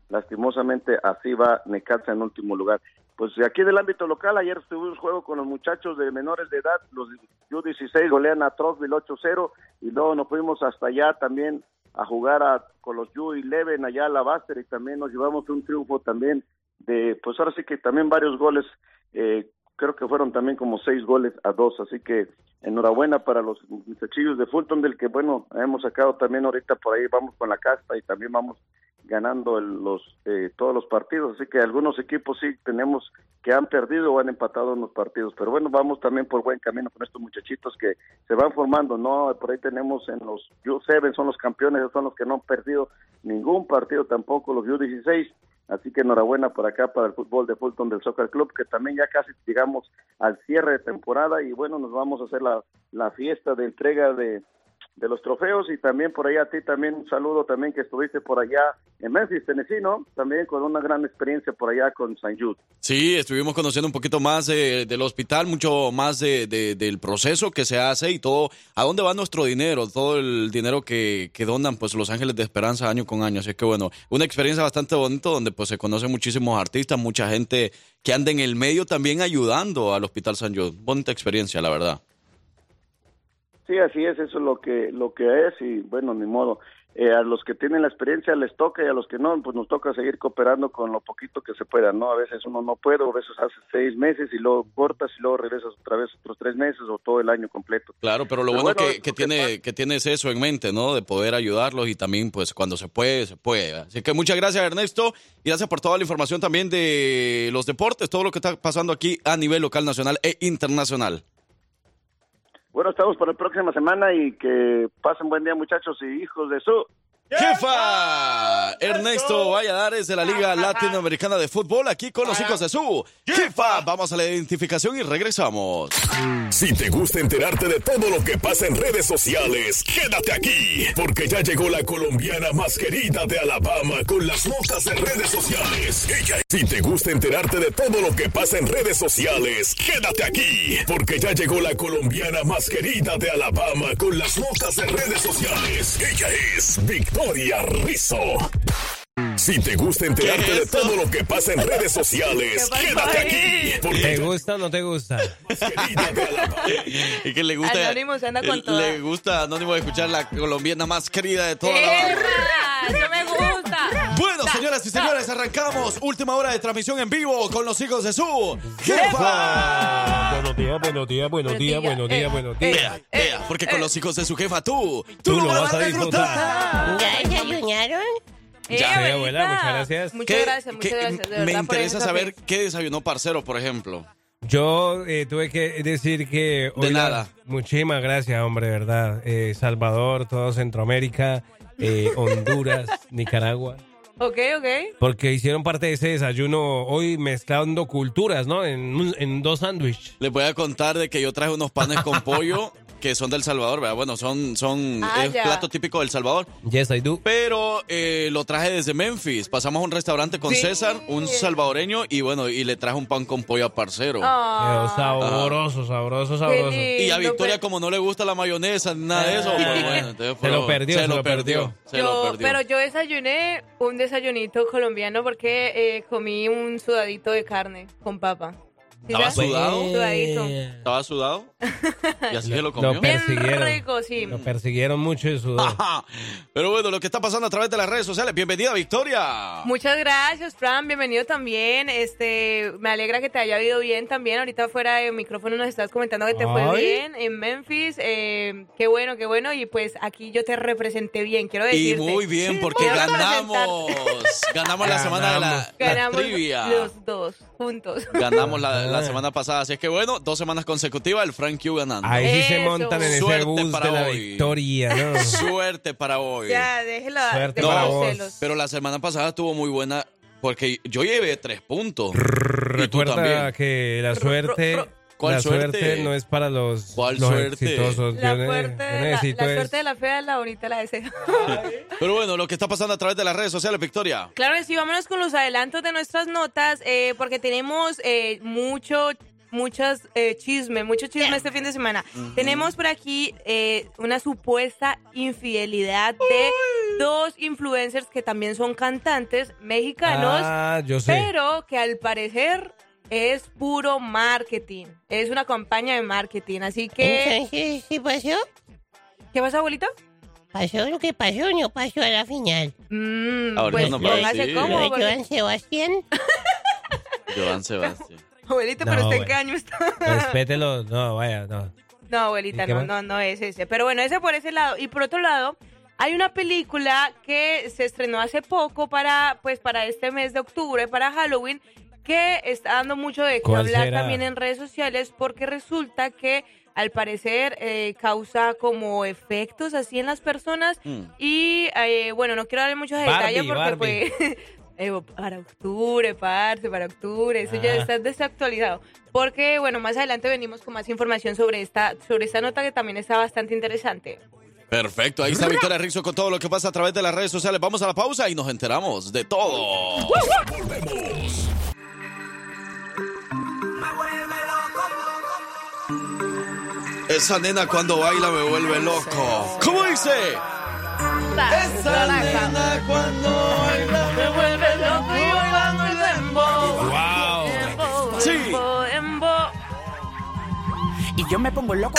lastimosamente así va Necaxa en último lugar. pues aquí del ámbito local, ayer tuvimos juego con los muchachos de menores de edad, los U16 golean a Trotsville 8-0 y luego nos fuimos hasta allá también a jugar a, con los U11 allá a la Baster y también nos llevamos un triunfo también de, pues ahora sí que también varios goles, eh, creo que fueron también como seis goles a dos, así que enhorabuena para los muchachillos de Fulton del que bueno, hemos sacado también ahorita por ahí, vamos con la casta y también vamos ganando el- los eh, todos los partidos, así que algunos equipos sí tenemos que han perdido o han empatado en los partidos, pero bueno, vamos también por buen camino con estos muchachitos que se van formando, ¿no? Por ahí tenemos en los U7 son los campeones, son los que no han perdido ningún partido tampoco, los U16, así que enhorabuena por acá para el fútbol de Fulton del Soccer Club, que también ya casi llegamos al cierre de temporada y bueno, nos vamos a hacer la, la fiesta de entrega de, de los trofeos y también por ahí a ti también un saludo también que estuviste por allá en Memphis, Tennessee, ¿no? También con una gran experiencia por allá con St. Jude. Sí, estuvimos conociendo un poquito más de- del hospital, mucho más de, de- del proceso que se hace y todo, a dónde va nuestro dinero, todo el dinero que, que donan pues Los Ángeles de Esperanza año con año. Así que bueno, una experiencia bastante bonita donde pues se conocen muchísimos artistas, mucha gente que anda en el medio también ayudando al Hospital San Jude. Bonita experiencia, la verdad. Sí, así es, eso es lo que lo que es y bueno, ni modo. Eh, a los que tienen la experiencia les toca y a los que no, pues nos toca seguir cooperando con lo poquito que se pueda, ¿no? A veces uno no puede, a veces hace seis meses y luego cortas y luego regresas otra vez otros tres meses o todo el año completo. Claro, pero lo Pero bueno, bueno, que, que tiene que tienes eso en mente, ¿no? De poder ayudarlos y también, pues, cuando se puede, se puede. Así que muchas gracias, Ernesto, y gracias por toda la información también de los deportes, todo lo que está pasando aquí a nivel local, nacional e internacional. Bueno, estamos para la próxima semana y que pasen buen día, muchachos y hijos de su ¡Jefa! Ernesto Valladares de la Liga Latinoamericana de Fútbol, aquí con los hijos de su jefa. Vamos a la identificación y regresamos. Si te gusta enterarte de todo lo que pasa en redes sociales, quédate aquí, porque ya llegó la colombiana más querida de Alabama con las notas de redes sociales. Ella es- Si te gusta enterarte de todo lo que pasa en redes sociales, quédate aquí, porque ya llegó la colombiana más querida de Alabama con las notas de redes sociales. Ella es Victoria Rizzo. Si te gusta enterarte de todo lo que pasa en redes sociales, quédate aquí, porque ¿Te gusta o no te gusta? Y que le gusta. Anónimo se anda con toda. Le gusta Anónimo escuchar la colombiana más querida de toda la ¡Eso me gusta! Señoras y señores, arrancamos. Última hora de transmisión en vivo con los hijos de su jefa. Buenos días, buenos días, buenos días, buenos días, buenos días. Vea, vea, porque con los hijos de su jefa tú, tú, lo vas a disfrutar. ¿Ya desayunaron? Ya, Sí, abuela, muchas gracias. Muchas ¿Qué- gracias, muchas qué- gracias. de me interesa saber qué desayunó Parcero, por ejemplo. Yo eh, tuve que decir que... De la- nada. Muchísimas gracias, hombre, ¿verdad? Eh, Salvador, todo Centroamérica, eh, Honduras, Nicaragua. Ok, ok. Porque hicieron parte de ese desayuno hoy mezclando culturas, ¿no? En, un- en dos sándwiches. Les voy a contar de que yo traje unos panes con pollo que son del Salvador, ¿verdad? Bueno, son, son Ah, es plato típico del Salvador. Yes, I do. Pero eh, lo traje desde Memphis. Pasamos a un restaurante con Sí. César, un salvadoreño, y bueno, y le traje un pan con pollo a Parcero. Ah. Quedó sabroso, sabroso, sabroso. lindo, Y a Victoria, pero- como no le gusta la mayonesa ni nada de eso, pues, bueno, entonces, Se lo perdió, se se lo perdió. Se lo perdió. pero yo desayuné un desayunito colombiano porque eh, comí un sudadito de carne con papa. ¿Sí ¿Estaba sudado? Sudadito. ¿Estaba sudado? ¿Y así se lo comió? Lo Bien persiguieron. rico, sí. Lo persiguieron mucho de sudor. Ajá. Pero bueno, lo que está pasando a través de las redes sociales. Bienvenida, Victoria. Muchas gracias, Fran. Bienvenido también. Este, me alegra que te haya ido bien también. Ahorita fuera de micrófono nos estás comentando que te fue bien en Memphis. Eh, qué bueno, qué bueno. Y pues aquí yo te representé bien, quiero Y decirte. muy bien, porque ganamos. Ganamos la semana de la, la Ganamos trivia. los dos juntos. Ganamos la, la semana pasada. Así es que bueno, dos semanas consecutivas el Frank Q ganando. Ahí sí se montan en ese Suerte bus para de la hoy. victoria, ¿no? Suerte para hoy. Ya, déjelo. Suerte déjelo para vos. celos. Pero la semana pasada estuvo muy buena porque yo llevé tres puntos. Y tú Recuerda también. que la suerte, ¿Cuál la suerte? suerte? no es para los, ¿Cuál los suerte? exitosos. La, Yo ne- suerte de la, la es- suerte de la fea, la bonita la deseo. Pero bueno, lo que está pasando a través de las redes sociales, Victoria. Claro que sí, vámonos con los adelantos de nuestras notas, eh, porque tenemos eh, mucho, muchas eh, chisme, mucho chisme este fin de semana. Tenemos por aquí eh, una supuesta infidelidad de dos influencers que también son cantantes mexicanos, Ah, yo sé. pero que al parecer es puro marketing. Es una campaña de marketing. Así que. Entonces, ¿qué pasó? ¿Qué pasó, abuelita? Pasó lo que pasó, no pasó a la final. Mm, Ahorita pues no póngase cómodo. Porque- Joan Sebastián. Joan Sebastián. Abuelita, No, pero usted en qué año está. Respételo. No, vaya, no. No, abuelita, ¿Y qué no, no, no es ese. Pero bueno, ese por ese lado. Y por otro lado, hay una película que se estrenó hace poco para, pues, para este mes de octubre, para Halloween, que está dando mucho de qué ¿Cuál hablar será? también en redes sociales, porque resulta que al parecer eh, causa como efectos así en las personas. Mm. Y eh, bueno, no quiero darle muchos Barbie, detalles porque Barbie. fue eh, para octubre, parce, para octubre, eso ya Ah. está desactualizado. Porque, bueno, más adelante venimos con más información sobre esta, sobre esta nota que también está bastante interesante. Perfecto, ahí está Victoria Rizzo con todo lo que pasa a través de las redes sociales. Vamos a la pausa y nos enteramos de todo. Volvemos. Esa nena cuando baila me vuelve loco. ¿Cómo dice? Esa nena cuando baila me vuelve loco y bailando el dembow. Wow. Sí. Yo me pongo loco.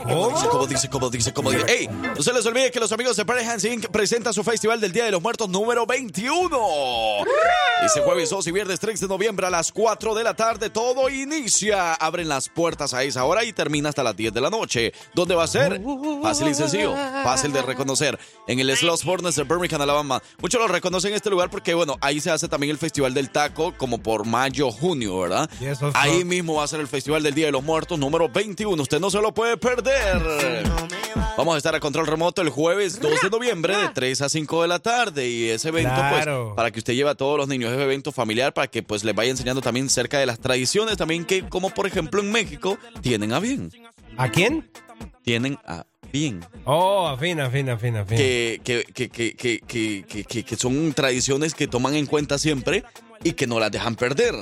Como dice, como dice, como dice, como dice. ¡Ey! No se les olvide que los amigos de Party Hands Inc. presentan su Festival del Día de los Muertos número 21. Ese jueves 2 y viernes 3 de noviembre a las 4 de la tarde todo inicia. Abren las puertas a esa hora y termina hasta las 10 de la noche. ¿Dónde va a ser? Fácil y sencillo. Fácil de reconocer. En el Sloss Furnace de Birmingham, Alabama. Muchos lo reconocen en este lugar porque, bueno, ahí se hace también el Festival del Taco como por mayo, junio, ¿verdad? Yes, Ahí mismo va a ser el Festival del Día de los Muertos número 21. Usted no se lo puede perder. Vamos a estar a control remoto el jueves 2 de noviembre de 3 a 5 de la tarde. Y ese evento, Claro. pues, para que usted lleve a todos los niños, ese evento familiar, para que pues les vaya enseñando también cerca de las tradiciones, también que, como por ejemplo en México, tienen a bien. ¿A quién? Tienen a bien. Oh, afín, afín, afín, afín. Que, que, que, que, que, que- que- que son tradiciones que toman en cuenta siempre y que no las dejan perder.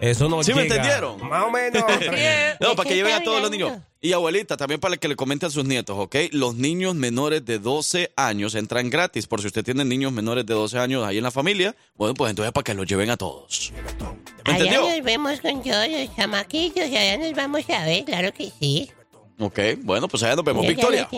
Eso no ¿Sí me llega. entendieron? Más o menos. No, para que lleven a todos los niños. Y abuelita, también para que le comenten a sus nietos, ¿ok? Los niños menores de 12 años entran gratis. Por si usted tiene niños menores de 12 años ahí en la familia, bueno, pues entonces para que los lleven a todos. ¿Me Allá entendió? nos vemos con todos los chamaquitos, allá nos vamos a ver, claro que sí. Ok, bueno, pues allá nos vemos. Victoria,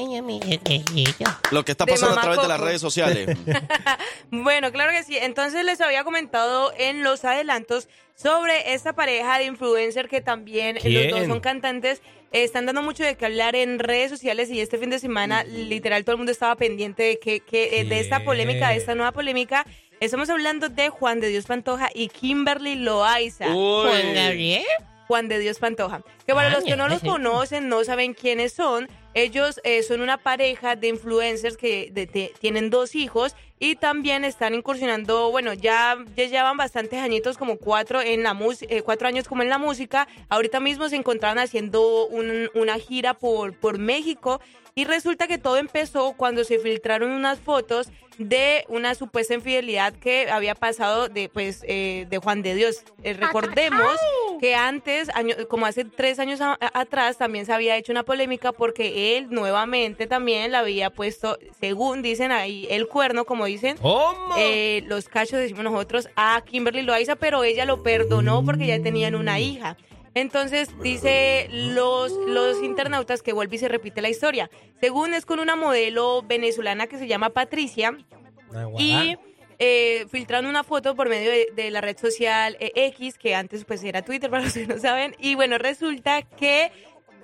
lo que está pasando a través de las redes sociales. Bueno, claro que sí. Entonces les había comentado en los adelantos sobre esta pareja de influencer que también los dos son cantantes. eh, están dando mucho de qué hablar en redes sociales y este fin de semana literal todo el mundo estaba pendiente de que, que, eh, de esta polémica, de esta nueva polémica. Estamos hablando de Juan de Dios Pantoja y Kimberly Loaiza. Juan Gabriel. Juan de Dios Pantoja. Que para los que no los conocen, no saben quiénes son, ellos eh, son una pareja de influencers que de- de- tienen dos hijos y también están incursionando, bueno, ya, ya llevan bastantes añitos, como cuatro, en la mus- eh, cuatro años como en la música. Ahorita mismo se encontraban haciendo un- una gira por, por México y resulta que todo empezó cuando se filtraron unas fotos de una supuesta infidelidad que había pasado de pues eh, de Juan de Dios. Eh, recordemos que antes, año- como hace tres años a- a- atrás, también se había hecho una polémica porque él nuevamente también le había puesto, según dicen ahí, el cuerno, como dicen, ¿Cómo? eh, los cachos decimos nosotros, a Kimberly Loaiza, pero ella lo perdonó porque ya tenían una hija. Entonces dice los, los internautas que vuelve y se repite la historia. Según es con una modelo venezolana que se llama Patricia y eh, filtraron una foto por medio de, de la red social eh, X, que antes pues era Twitter para los que no saben. Y bueno, resulta que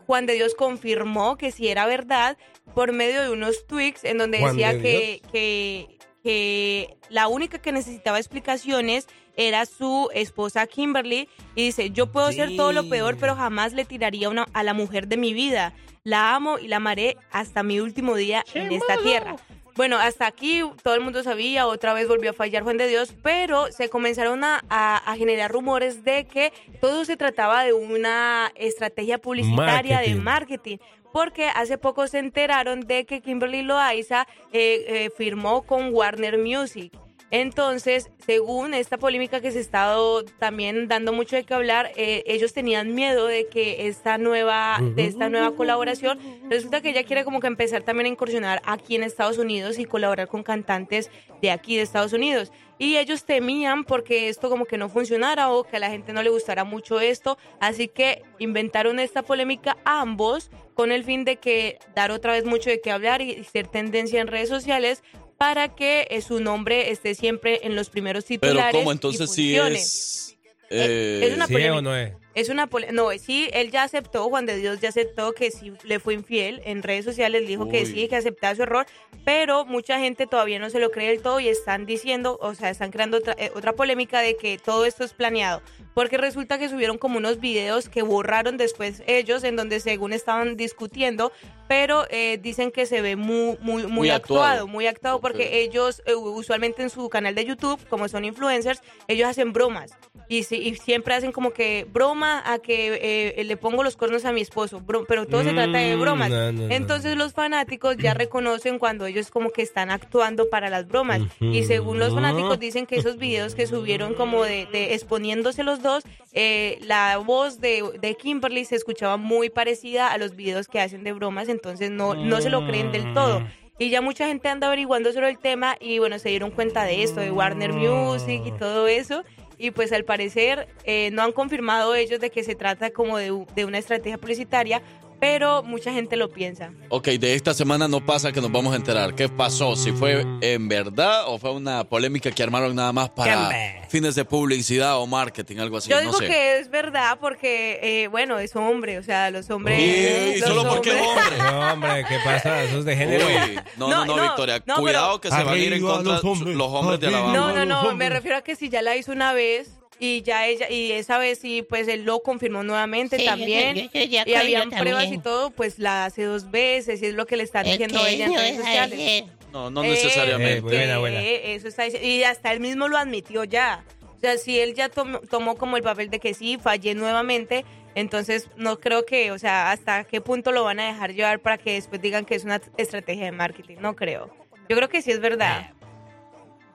Juan de Dios confirmó que sí era verdad por medio de unos tweets en donde Juan decía de que, que, que la única que necesitaba explicaciones era su esposa Kimberly y dice, yo puedo ser todo lo peor, pero jamás le tiraría una, a la mujer de mi vida. La amo y la amaré hasta mi último día en esta tierra. Bueno, hasta aquí todo el mundo sabía, otra vez volvió a fallar Juan de Dios, pero se comenzaron a, a- a generar rumores de que todo se trataba de una estrategia publicitaria de Marketing. marketing, porque hace poco se enteraron de que Kimberly Loaiza eh, eh, firmó con Warner Music. Entonces, según esta polémica que se ha estado también dando mucho de qué hablar, eh, ellos tenían miedo de que esta nueva, de esta nueva colaboración, resulta que ella quiere como que empezar también a incursionar aquí en Estados Unidos y colaborar con cantantes de aquí de Estados Unidos. Y ellos temían porque esto como que no funcionara o que a la gente no le gustara mucho esto, así que inventaron esta polémica ambos con el fin de que dar otra vez mucho de qué hablar y ser tendencia en redes sociales para que eh, su nombre esté siempre en los primeros Pero titulares. ¿cómo y entonces sí funcione. es... Eh, es una ¿Sí o no es? Es una no, sí, él ya aceptó, Juan de Dios ya aceptó que sí le fue infiel en redes sociales, dijo que sí, que aceptaba su error, pero mucha gente todavía no se lo cree del todo y están diciendo, o sea, están creando otra, eh, otra polémica de que todo esto es planeado, porque resulta que subieron como unos videos que borraron después ellos, en donde según estaban discutiendo, pero eh, dicen que se ve muy, muy, muy, Muy actuado, actuado. muy actuado, porque ellos eh, usualmente en su canal de YouTube, como son influencers, ellos hacen bromas. Y, sí- y siempre hacen como que broma a que eh, le pongo los cuernos a mi esposo, bro- pero todo se trata de Mm, bromas. no, no, no. Entonces los fanáticos ya reconocen cuando ellos como que están actuando para las bromas. Y según los fanáticos dicen que esos videos que subieron como de, de exponiéndose los dos, eh, la voz de, de Kimberly se escuchaba muy parecida a los videos que hacen de bromas, entonces no, no se lo creen del todo. Y ya mucha gente anda averiguando sobre el tema y bueno, se dieron cuenta de esto, de Warner Music y todo eso. Y pues al parecer eh, no han confirmado ellos de que se trata como de, de una estrategia publicitaria, pero mucha gente lo piensa. Ok, de esta semana no pasa que nos vamos a enterar. ¿Qué pasó? Si fue en verdad o fue una polémica que armaron nada más para fines de publicidad o marketing, algo así. Yo no digo sé. que es verdad porque, eh, bueno, es hombre, o sea, los hombres... Y- y los solo porque es hombres- hombre. No, hombre, ¿qué pasa? Eso es de género. Uy, no, no, no, Victoria. no, Cuidado pero- que se van a ir en contra los hombres, los hombres de Alabama. No, no, no, me refiero a que si ya la hizo una vez y ya ella, y esa vez sí, pues él lo confirmó nuevamente Sí, yo también. yo de y habían pruebas también. y todo, pues la hace dos veces y es lo que le están Es diciendo ella en redes es sociales. ayer. No, no Eh, necesariamente. Eh, muy bien, abuela. Eh, eso está diciendo- y hasta él mismo lo admitió ya. O sea, si él ya tomó, tomó como el papel de que sí, fallé nuevamente, entonces no creo que, o sea, hasta qué punto lo van a dejar llevar para que después digan que es una estrategia de marketing. No creo. Yo creo que sí es verdad.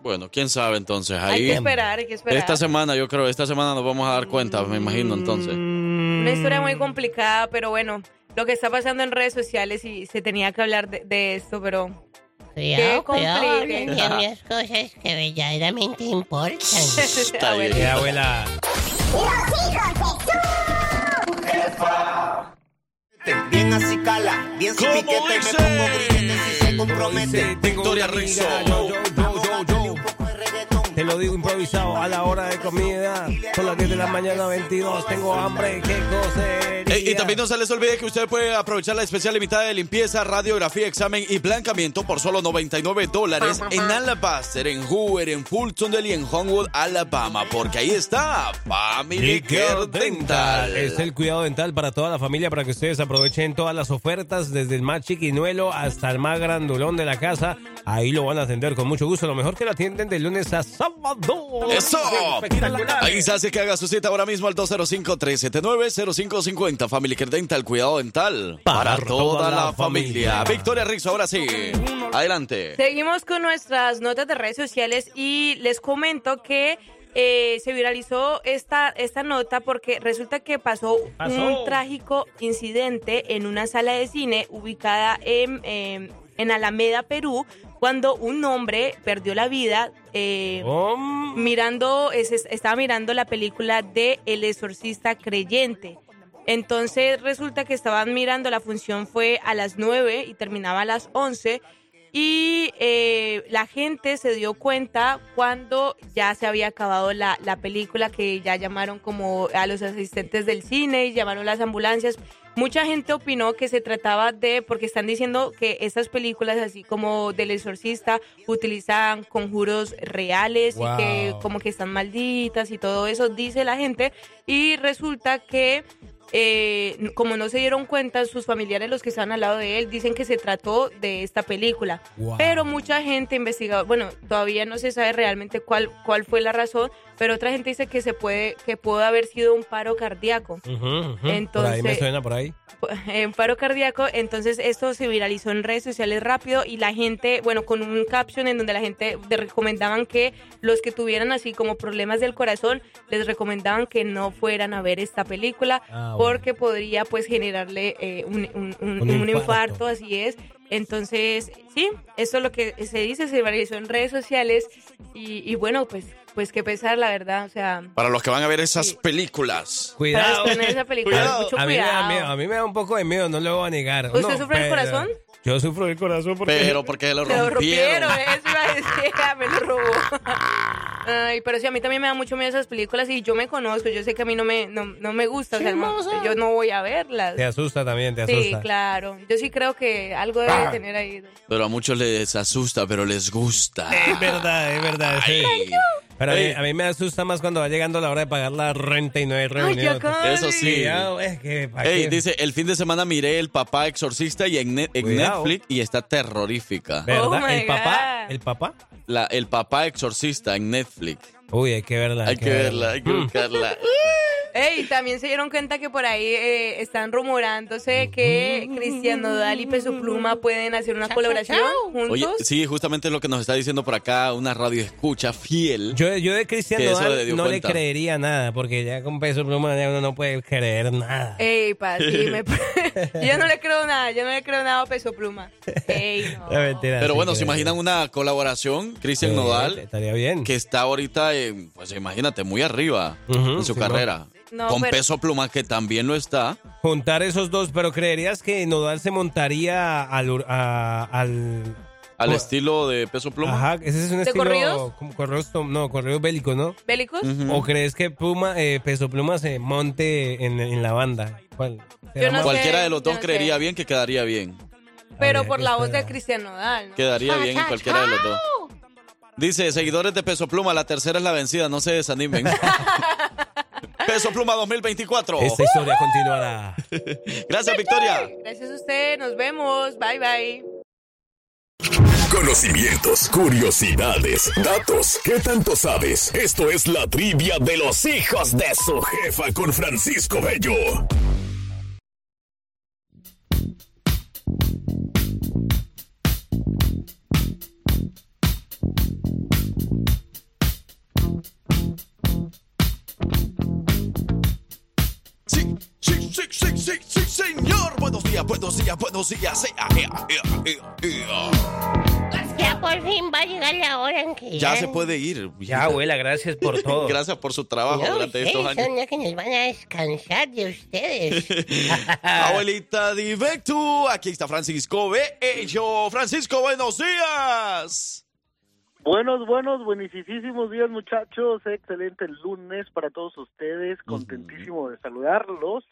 Bueno, quién sabe entonces. Hay Ahí. que esperar, hay que esperar. Esta semana, yo creo, esta semana nos vamos a dar cuenta, me imagino entonces. Una historia muy complicada, pero bueno, lo que está pasando en redes sociales y se tenía que hablar de, de esto, pero... Cuidado, cuidado, de las cosas que verdaderamente importan. Está bien. Eh, abuela. Bien así cala, bien ¿Cómo piquete, me pongo grillete si se compromete. Victoria Rizzo. Te lo digo improvisado a la hora de comida. Son las 10 de la mañana, 22. Tengo hambre, qué cosa. Ey, y también no se les olvide que usted puede aprovechar la especial limitada de limpieza, radiografía, examen y blancamiento por solo 99 dólares en Alabaster, en Hoover, en Fultondale y en Homewood, Alabama. Porque ahí está Family Care Dental. Es el cuidado dental para toda la familia para que ustedes aprovechen todas las ofertas, desde el más chiquinuelo hasta el más grandulón de la casa. Ahí lo van a atender con mucho gusto. Lo mejor que lo atienden de lunes a sábado. ¡Eso! Ahí se hace que haga su cita ahora mismo al 205-379-0550. Family Care Dental, cuidado dental para, toda, la, familia. Victoria Rizzo, ahora sí. Adelante. Seguimos con nuestras notas de redes sociales y les comento que eh, se viralizó esta, esta nota porque resulta que pasó, Pasó. un trágico incidente en una sala de cine ubicada en, eh, en Alameda, Perú, cuando un hombre perdió la vida eh, Oh. mirando, es- es- estaba mirando la película de El exorcista creyente. Entonces resulta que estaban mirando, la función fue a las 9 y terminaba a las 11 y eh, la gente se dio cuenta cuando ya se había acabado la, la película, que ya llamaron como a los asistentes del cine y llamaron las ambulancias. Mucha gente opinó que se trataba de, porque están diciendo que estas películas, así como del exorcista, utilizan conjuros reales y que como que están malditas y todo eso, dice la gente. Y resulta que eh, como no se dieron cuenta, sus familiares, los que estaban al lado de él, dicen que se trató de esta película. Wow. Pero mucha gente investigado, bueno, todavía no se sabe realmente cuál, cuál fue la razón, pero otra gente dice que se puede, que pudo haber sido un paro cardíaco. Ujú, ujú. por Entonces- ahí me suena, por ahí. en paro cardíaco, entonces esto se viralizó en redes sociales rápido y la gente, bueno, con un caption en donde la gente le recomendaban que los que tuvieran así como problemas del corazón, les recomendaban que no fueran a ver esta película Ah, bueno. porque podría pues generarle eh, un, un- un- Un un infarto. infarto, así es. Entonces, sí, eso es lo que se dice, se viralizó en redes sociales y, y bueno, pues, pues qué pesar, la verdad, o sea... Para los que van a ver esas películas. Para estrenar esa película, mucho a mí me da cuidado. miedo, a mí me da un poco de miedo, no lo voy a negar. ¿Usted No, sufre del pero- corazón? Yo sufro del corazón porque... Pero porque se lo Se lo rompieron. rompieron, eso iba a decir, me lo robó. Ay, pero sí, a mí también me da mucho miedo esas películas y yo me conozco, yo sé que a mí no me, no, no me gusta, o sea, no- yo no voy a verlas. Te asusta también, te Sí, asusta. claro, yo sí creo que algo debe Ah. tener ahí. Pero a muchos les asusta, pero les gusta. Es verdad, es verdad. sí. Pero a mí, a mí me asusta más cuando va llegando la hora de pagar la renta y no hay reunión. Eso sí. es dice, el fin de semana miré El Papá Exorcista y en, Ne- en Cuidado. Netflix y está terrorífica. ¿Verdad? Oh ¿El papá? ¿El papá? La, el Papá Exorcista en Netflix. Uy, hay que verla. Hay que verla, hay que Mm. buscarla. Ey, también se dieron cuenta que por ahí eh, están rumorándose que Cristian Nodal y Peso Pluma pueden hacer una colaboración juntos. Oye, sí, justamente es lo que nos está diciendo por acá una radio escucha fiel. Yo, yo de Cristian Nodal le no cuenta. le creería nada, porque ya con peso pluma ya uno no puede creer nada. Ey, pa, sí, me... yo no le creo nada, yo no le creo nada a Peso Pluma. Ey, no. Es mentira, Pero sí, bueno, ¿se imaginan una colaboración? Cristian Sí, Nodal, Estaría bien. que está ahorita, en, pues imagínate, muy arriba en su sí, carrera. No, Con pero- Peso Pluma, que también lo está. Juntar esos dos, pero ¿creerías que Nodal se montaría al... a- al Al estilo de Peso Pluma. Ajá, ese es un ¿De estilo... corridos? Como corridos, tom- no, corridos bélicos, ¿no? ¿Bélicos? ¿O crees que Pluma, eh, Peso Pluma se monte en, en la banda? ¿Cuál? Yo no sé, Cualquiera de los dos no sé. creería bien que quedaría bien. Pero Habría por la voz de. Cristian Nodal. ¿no? Quedaría bien en cualquiera de los dos. Dice, seguidores de Peso Pluma, la tercera es la vencida, no se desanimen. Peso Pluma 2024. Esta historia continuará. Gracias, Victoria. Gracias a usted, nos vemos. Bye, bye. Conocimientos, curiosidades, datos. ¿Qué tanto sabes? Esto es la trivia de los hijos de su jefa con Francisco Bello. Sí, sí, sí, señor. Buenos días, buenos días, buenos días. Ah, ea. Ya por fin va a llegar la hora en que Ya se puede ir. Ya, abuela, gracias por todo. Gracias por su trabajo No, durante estos años. son los que nos van a descansar de ustedes. Abuelita Divectu, aquí está Francisco Bello. Francisco, buenos días. Buenos, buenos, buenísimos días muchachos, excelente lunes para todos ustedes, contentísimo de saludarlos,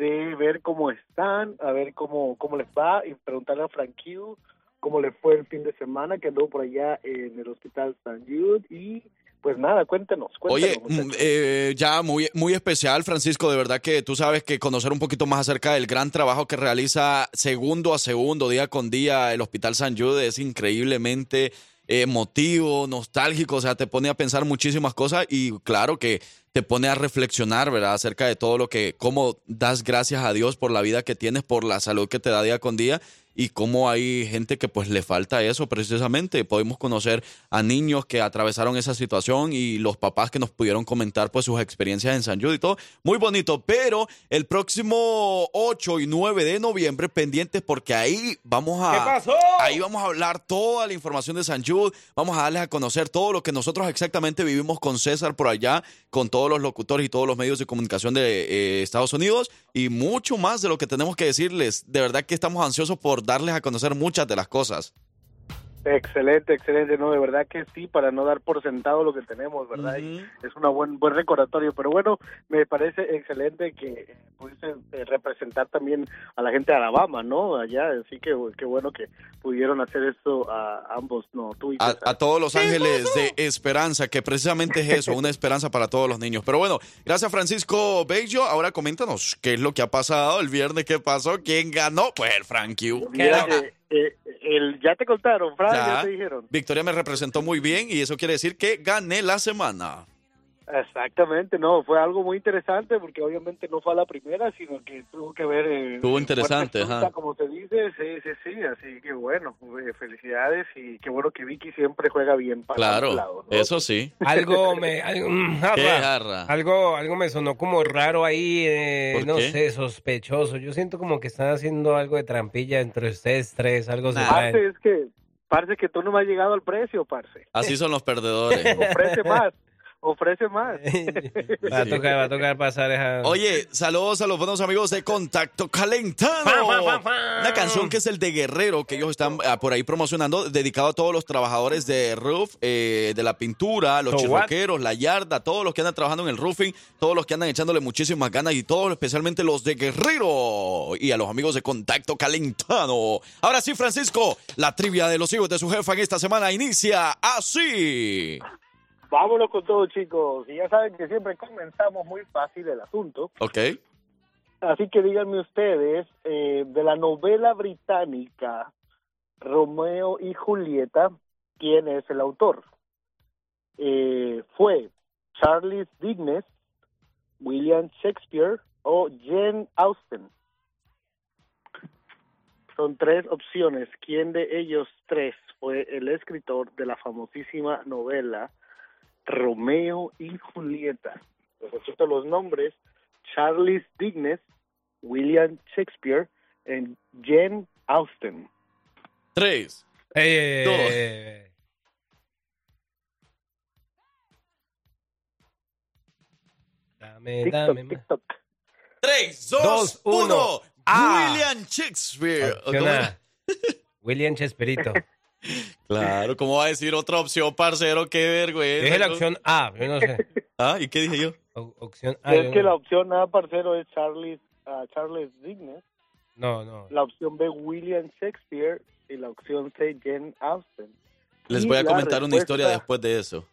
de ver cómo están, a ver cómo, cómo les va y preguntarle a Frank Q cómo le fue el fin de semana que anduvo por allá en el hospital San Jude y pues nada, cuéntenos, cuéntenos. Oye, mm, eh, ya muy, muy especial, Francisco, de verdad que tú sabes que conocer un poquito más acerca del gran trabajo que realiza segundo a segundo, día con día, el Hospital San Jude es increíblemente emotivo, nostálgico, o sea, te pone a pensar muchísimas cosas y claro que te pone a reflexionar, ¿verdad? Acerca de todo lo que, cómo das gracias a Dios por la vida que tienes, por la salud que te da día con día y cómo hay gente que pues le falta eso precisamente. Podemos conocer a niños que atravesaron esa situación y los papás que nos pudieron comentar pues sus experiencias en San Jude y todo. Muy bonito, pero el próximo 8 y 9 de noviembre pendientes porque ahí vamos a... ¿Qué pasó? Ahí vamos a hablar toda la información de San Jude, vamos a darles a conocer todo lo que nosotros exactamente vivimos con César por allá, con todos los locutores y todos los medios de comunicación de eh, Estados Unidos y mucho más de lo que tenemos que decirles. De verdad que estamos ansiosos por darles a conocer muchas de las cosas. Excelente, excelente, no, de verdad que sí, para no dar por sentado lo que tenemos, ¿verdad? Y es un buen, buen recordatorio, pero bueno, me parece excelente que pudiese eh, representar también a la gente de Alabama, ¿no? Allá, así que qué bueno que pudieron hacer esto a ambos, ¿no? Tú y A, a todos los ángeles de esperanza, que precisamente es eso, una esperanza para todos los niños. Pero bueno, gracias Francisco Bello. Ahora coméntanos qué es lo que ha pasado el viernes, qué pasó, quién ganó. Pues el Frankie. Eh, el, ya te contaron, Fran, ya. Ya. te dijeron. Victoria me representó muy bien y eso quiere decir que gané la semana. Exactamente, no, fue algo muy interesante porque obviamente no fue a la primera, sino que tuvo que ver... eh, Estuvo en interesante, ajá. Como se dice, sí, sí, sí, así que bueno, eh, felicidades y qué bueno que Vicky siempre juega bien para Claro, lados, ¿no? eso sí. Algo me... Algo, mm, jarra. ¿Qué jarra? Algo, algo me sonó como raro ahí, eh, ¿Por no qué? sé, sospechoso. Yo siento como que están haciendo algo de trampilla entre ustedes tres, algo se Parce, traen. es que, parce, que tú no me has llegado al precio, parce. Así son los perdedores. Ofrece más, ofrece más. Va a tocar, va a tocar pasar esa... Oye, saludos a los buenos amigos de Contacto Calentano. Fan, fan, fan, fan. Una canción que es el de Guerrero, que ellos están ah, por ahí promocionando, dedicado a todos los trabajadores de roof, eh, de la pintura, los So what? chirroqueros, la yarda, todos los que andan trabajando en el roofing, todos los que andan echándole muchísimas ganas y todos, especialmente los de Guerrero y a los amigos de Contacto Calentano. Ahora sí, Francisco, la trivia de los hijos de su jefa en esta semana inicia así. Vámonos con todo, chicos. Y ya saben que siempre comenzamos muy fácil el asunto. Ok. Así que díganme ustedes, eh, de la novela británica Romeo y Julieta, ¿quién es el autor? Eh, ¿Fue Charles Dickens, William Shakespeare o Jane Austen? Son tres opciones. ¿Quién de ellos tres fue el escritor de la famosísima novela Romeo y Julieta? Les repito los nombres. Charles Dickens, William Shakespeare y Jane Austen. Tres. Dos. Dame, TikTok, dame. TikTok. Tres, dos, Dos, uno. uno. Ah. William Shakespeare. William Chespirito. Claro, ¿cómo va a decir otra opción, parcero? Qué vergüenza. Dije la opción A, yo no sé. Ah, ¿y qué dije yo? O- opción A. es yo que no- la opción A, parcero, es Charles, Charles Dickens. No, no. La opción B, William Shakespeare. Y la opción C, Jane Austen. Les Y voy a comentar una historia después de eso.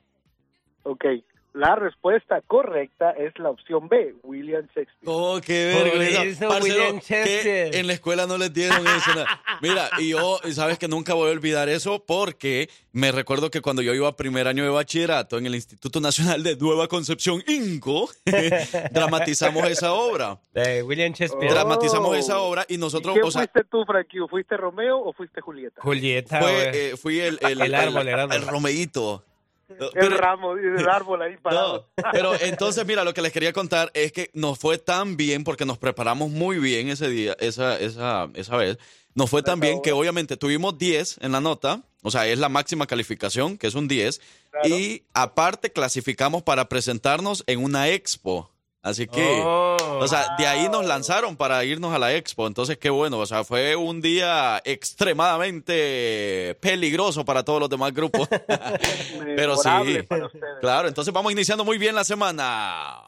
Ok. La respuesta correcta es la opción B, William Shakespeare. Oh, qué vergüenza. Parcero, William Shakespeare. que en la escuela no les dieron eso. Mira, y yo, sabes que nunca voy a olvidar eso porque me recuerdo que cuando yo iba a primer año de bachillerato en el Instituto Nacional de Nueva Concepción, INCO, dramatizamos esa obra. De William Shakespeare. Dramatizamos esa obra y nosotros, ¿Y qué o sea, fuiste tú, Frankie? ¿Fuiste Romeo o fuiste Julieta? Julieta, fue, eh, fui el, el, El árbol, el árbol. el Romeíto. el ramo, el árbol ahí parado. No, pero entonces, mira, lo que les quería contar es que nos fue tan bien, porque nos preparamos muy bien ese día, esa, esa, esa vez. Nos fue tan bien que obviamente tuvimos 10 en la nota, o sea, es la máxima calificación, que es un 10, y aparte clasificamos para presentarnos en una expo. Así que, Oh. o sea, de ahí nos lanzaron para irnos a la expo. Entonces, qué bueno, o sea, fue un día extremadamente peligroso para todos los demás grupos. Pero sí, para claro, entonces vamos iniciando muy bien la semana.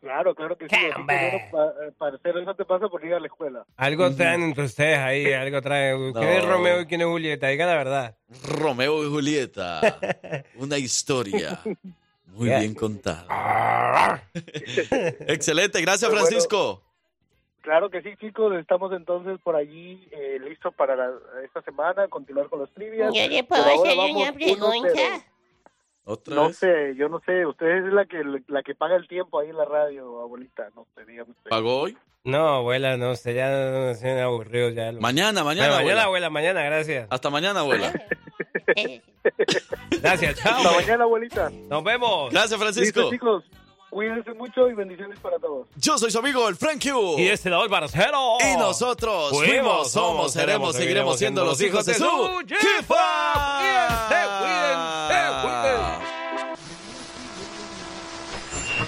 Claro, claro que sí. Eh, parcero, eso te pasa por ir a la escuela. Algo traen entre ustedes ahí, algo traen. ¿Quién es. Romeo y quién es Julieta? Diga la verdad. Romeo y Julieta, una historia muy Yeah. bien contada. Excelente, gracias bueno. Francisco. Claro que sí, chicos. Estamos entonces por allí eh, listos para la- esta semana, continuar con los trivias. Yo le Pero puedo ahora hacer vamos una 1-0. pregunta. Otra No vez. sé, yo no sé. Usted es la que la que paga el tiempo ahí en la radio, abuelita. No sé, dígame usted. ¿Pagó hoy? No, abuela, no sé, ya no se aburridos ya. Mañana, mañana, Bueno, mañana, abuela. abuela, mañana, gracias. Hasta mañana, abuela. Gracias, chao. Hasta mañana, abuelita. Nos vemos. Gracias, Francisco. Listo, chicos. Cuídense mucho y bendiciones para todos. Yo soy su amigo, el Frank Q. Y este lado el barcero. Y nosotros fuimos, somos, seremos, seguiremos siendo los hijos de su jefa. Cuídense, cuídense, cuídense.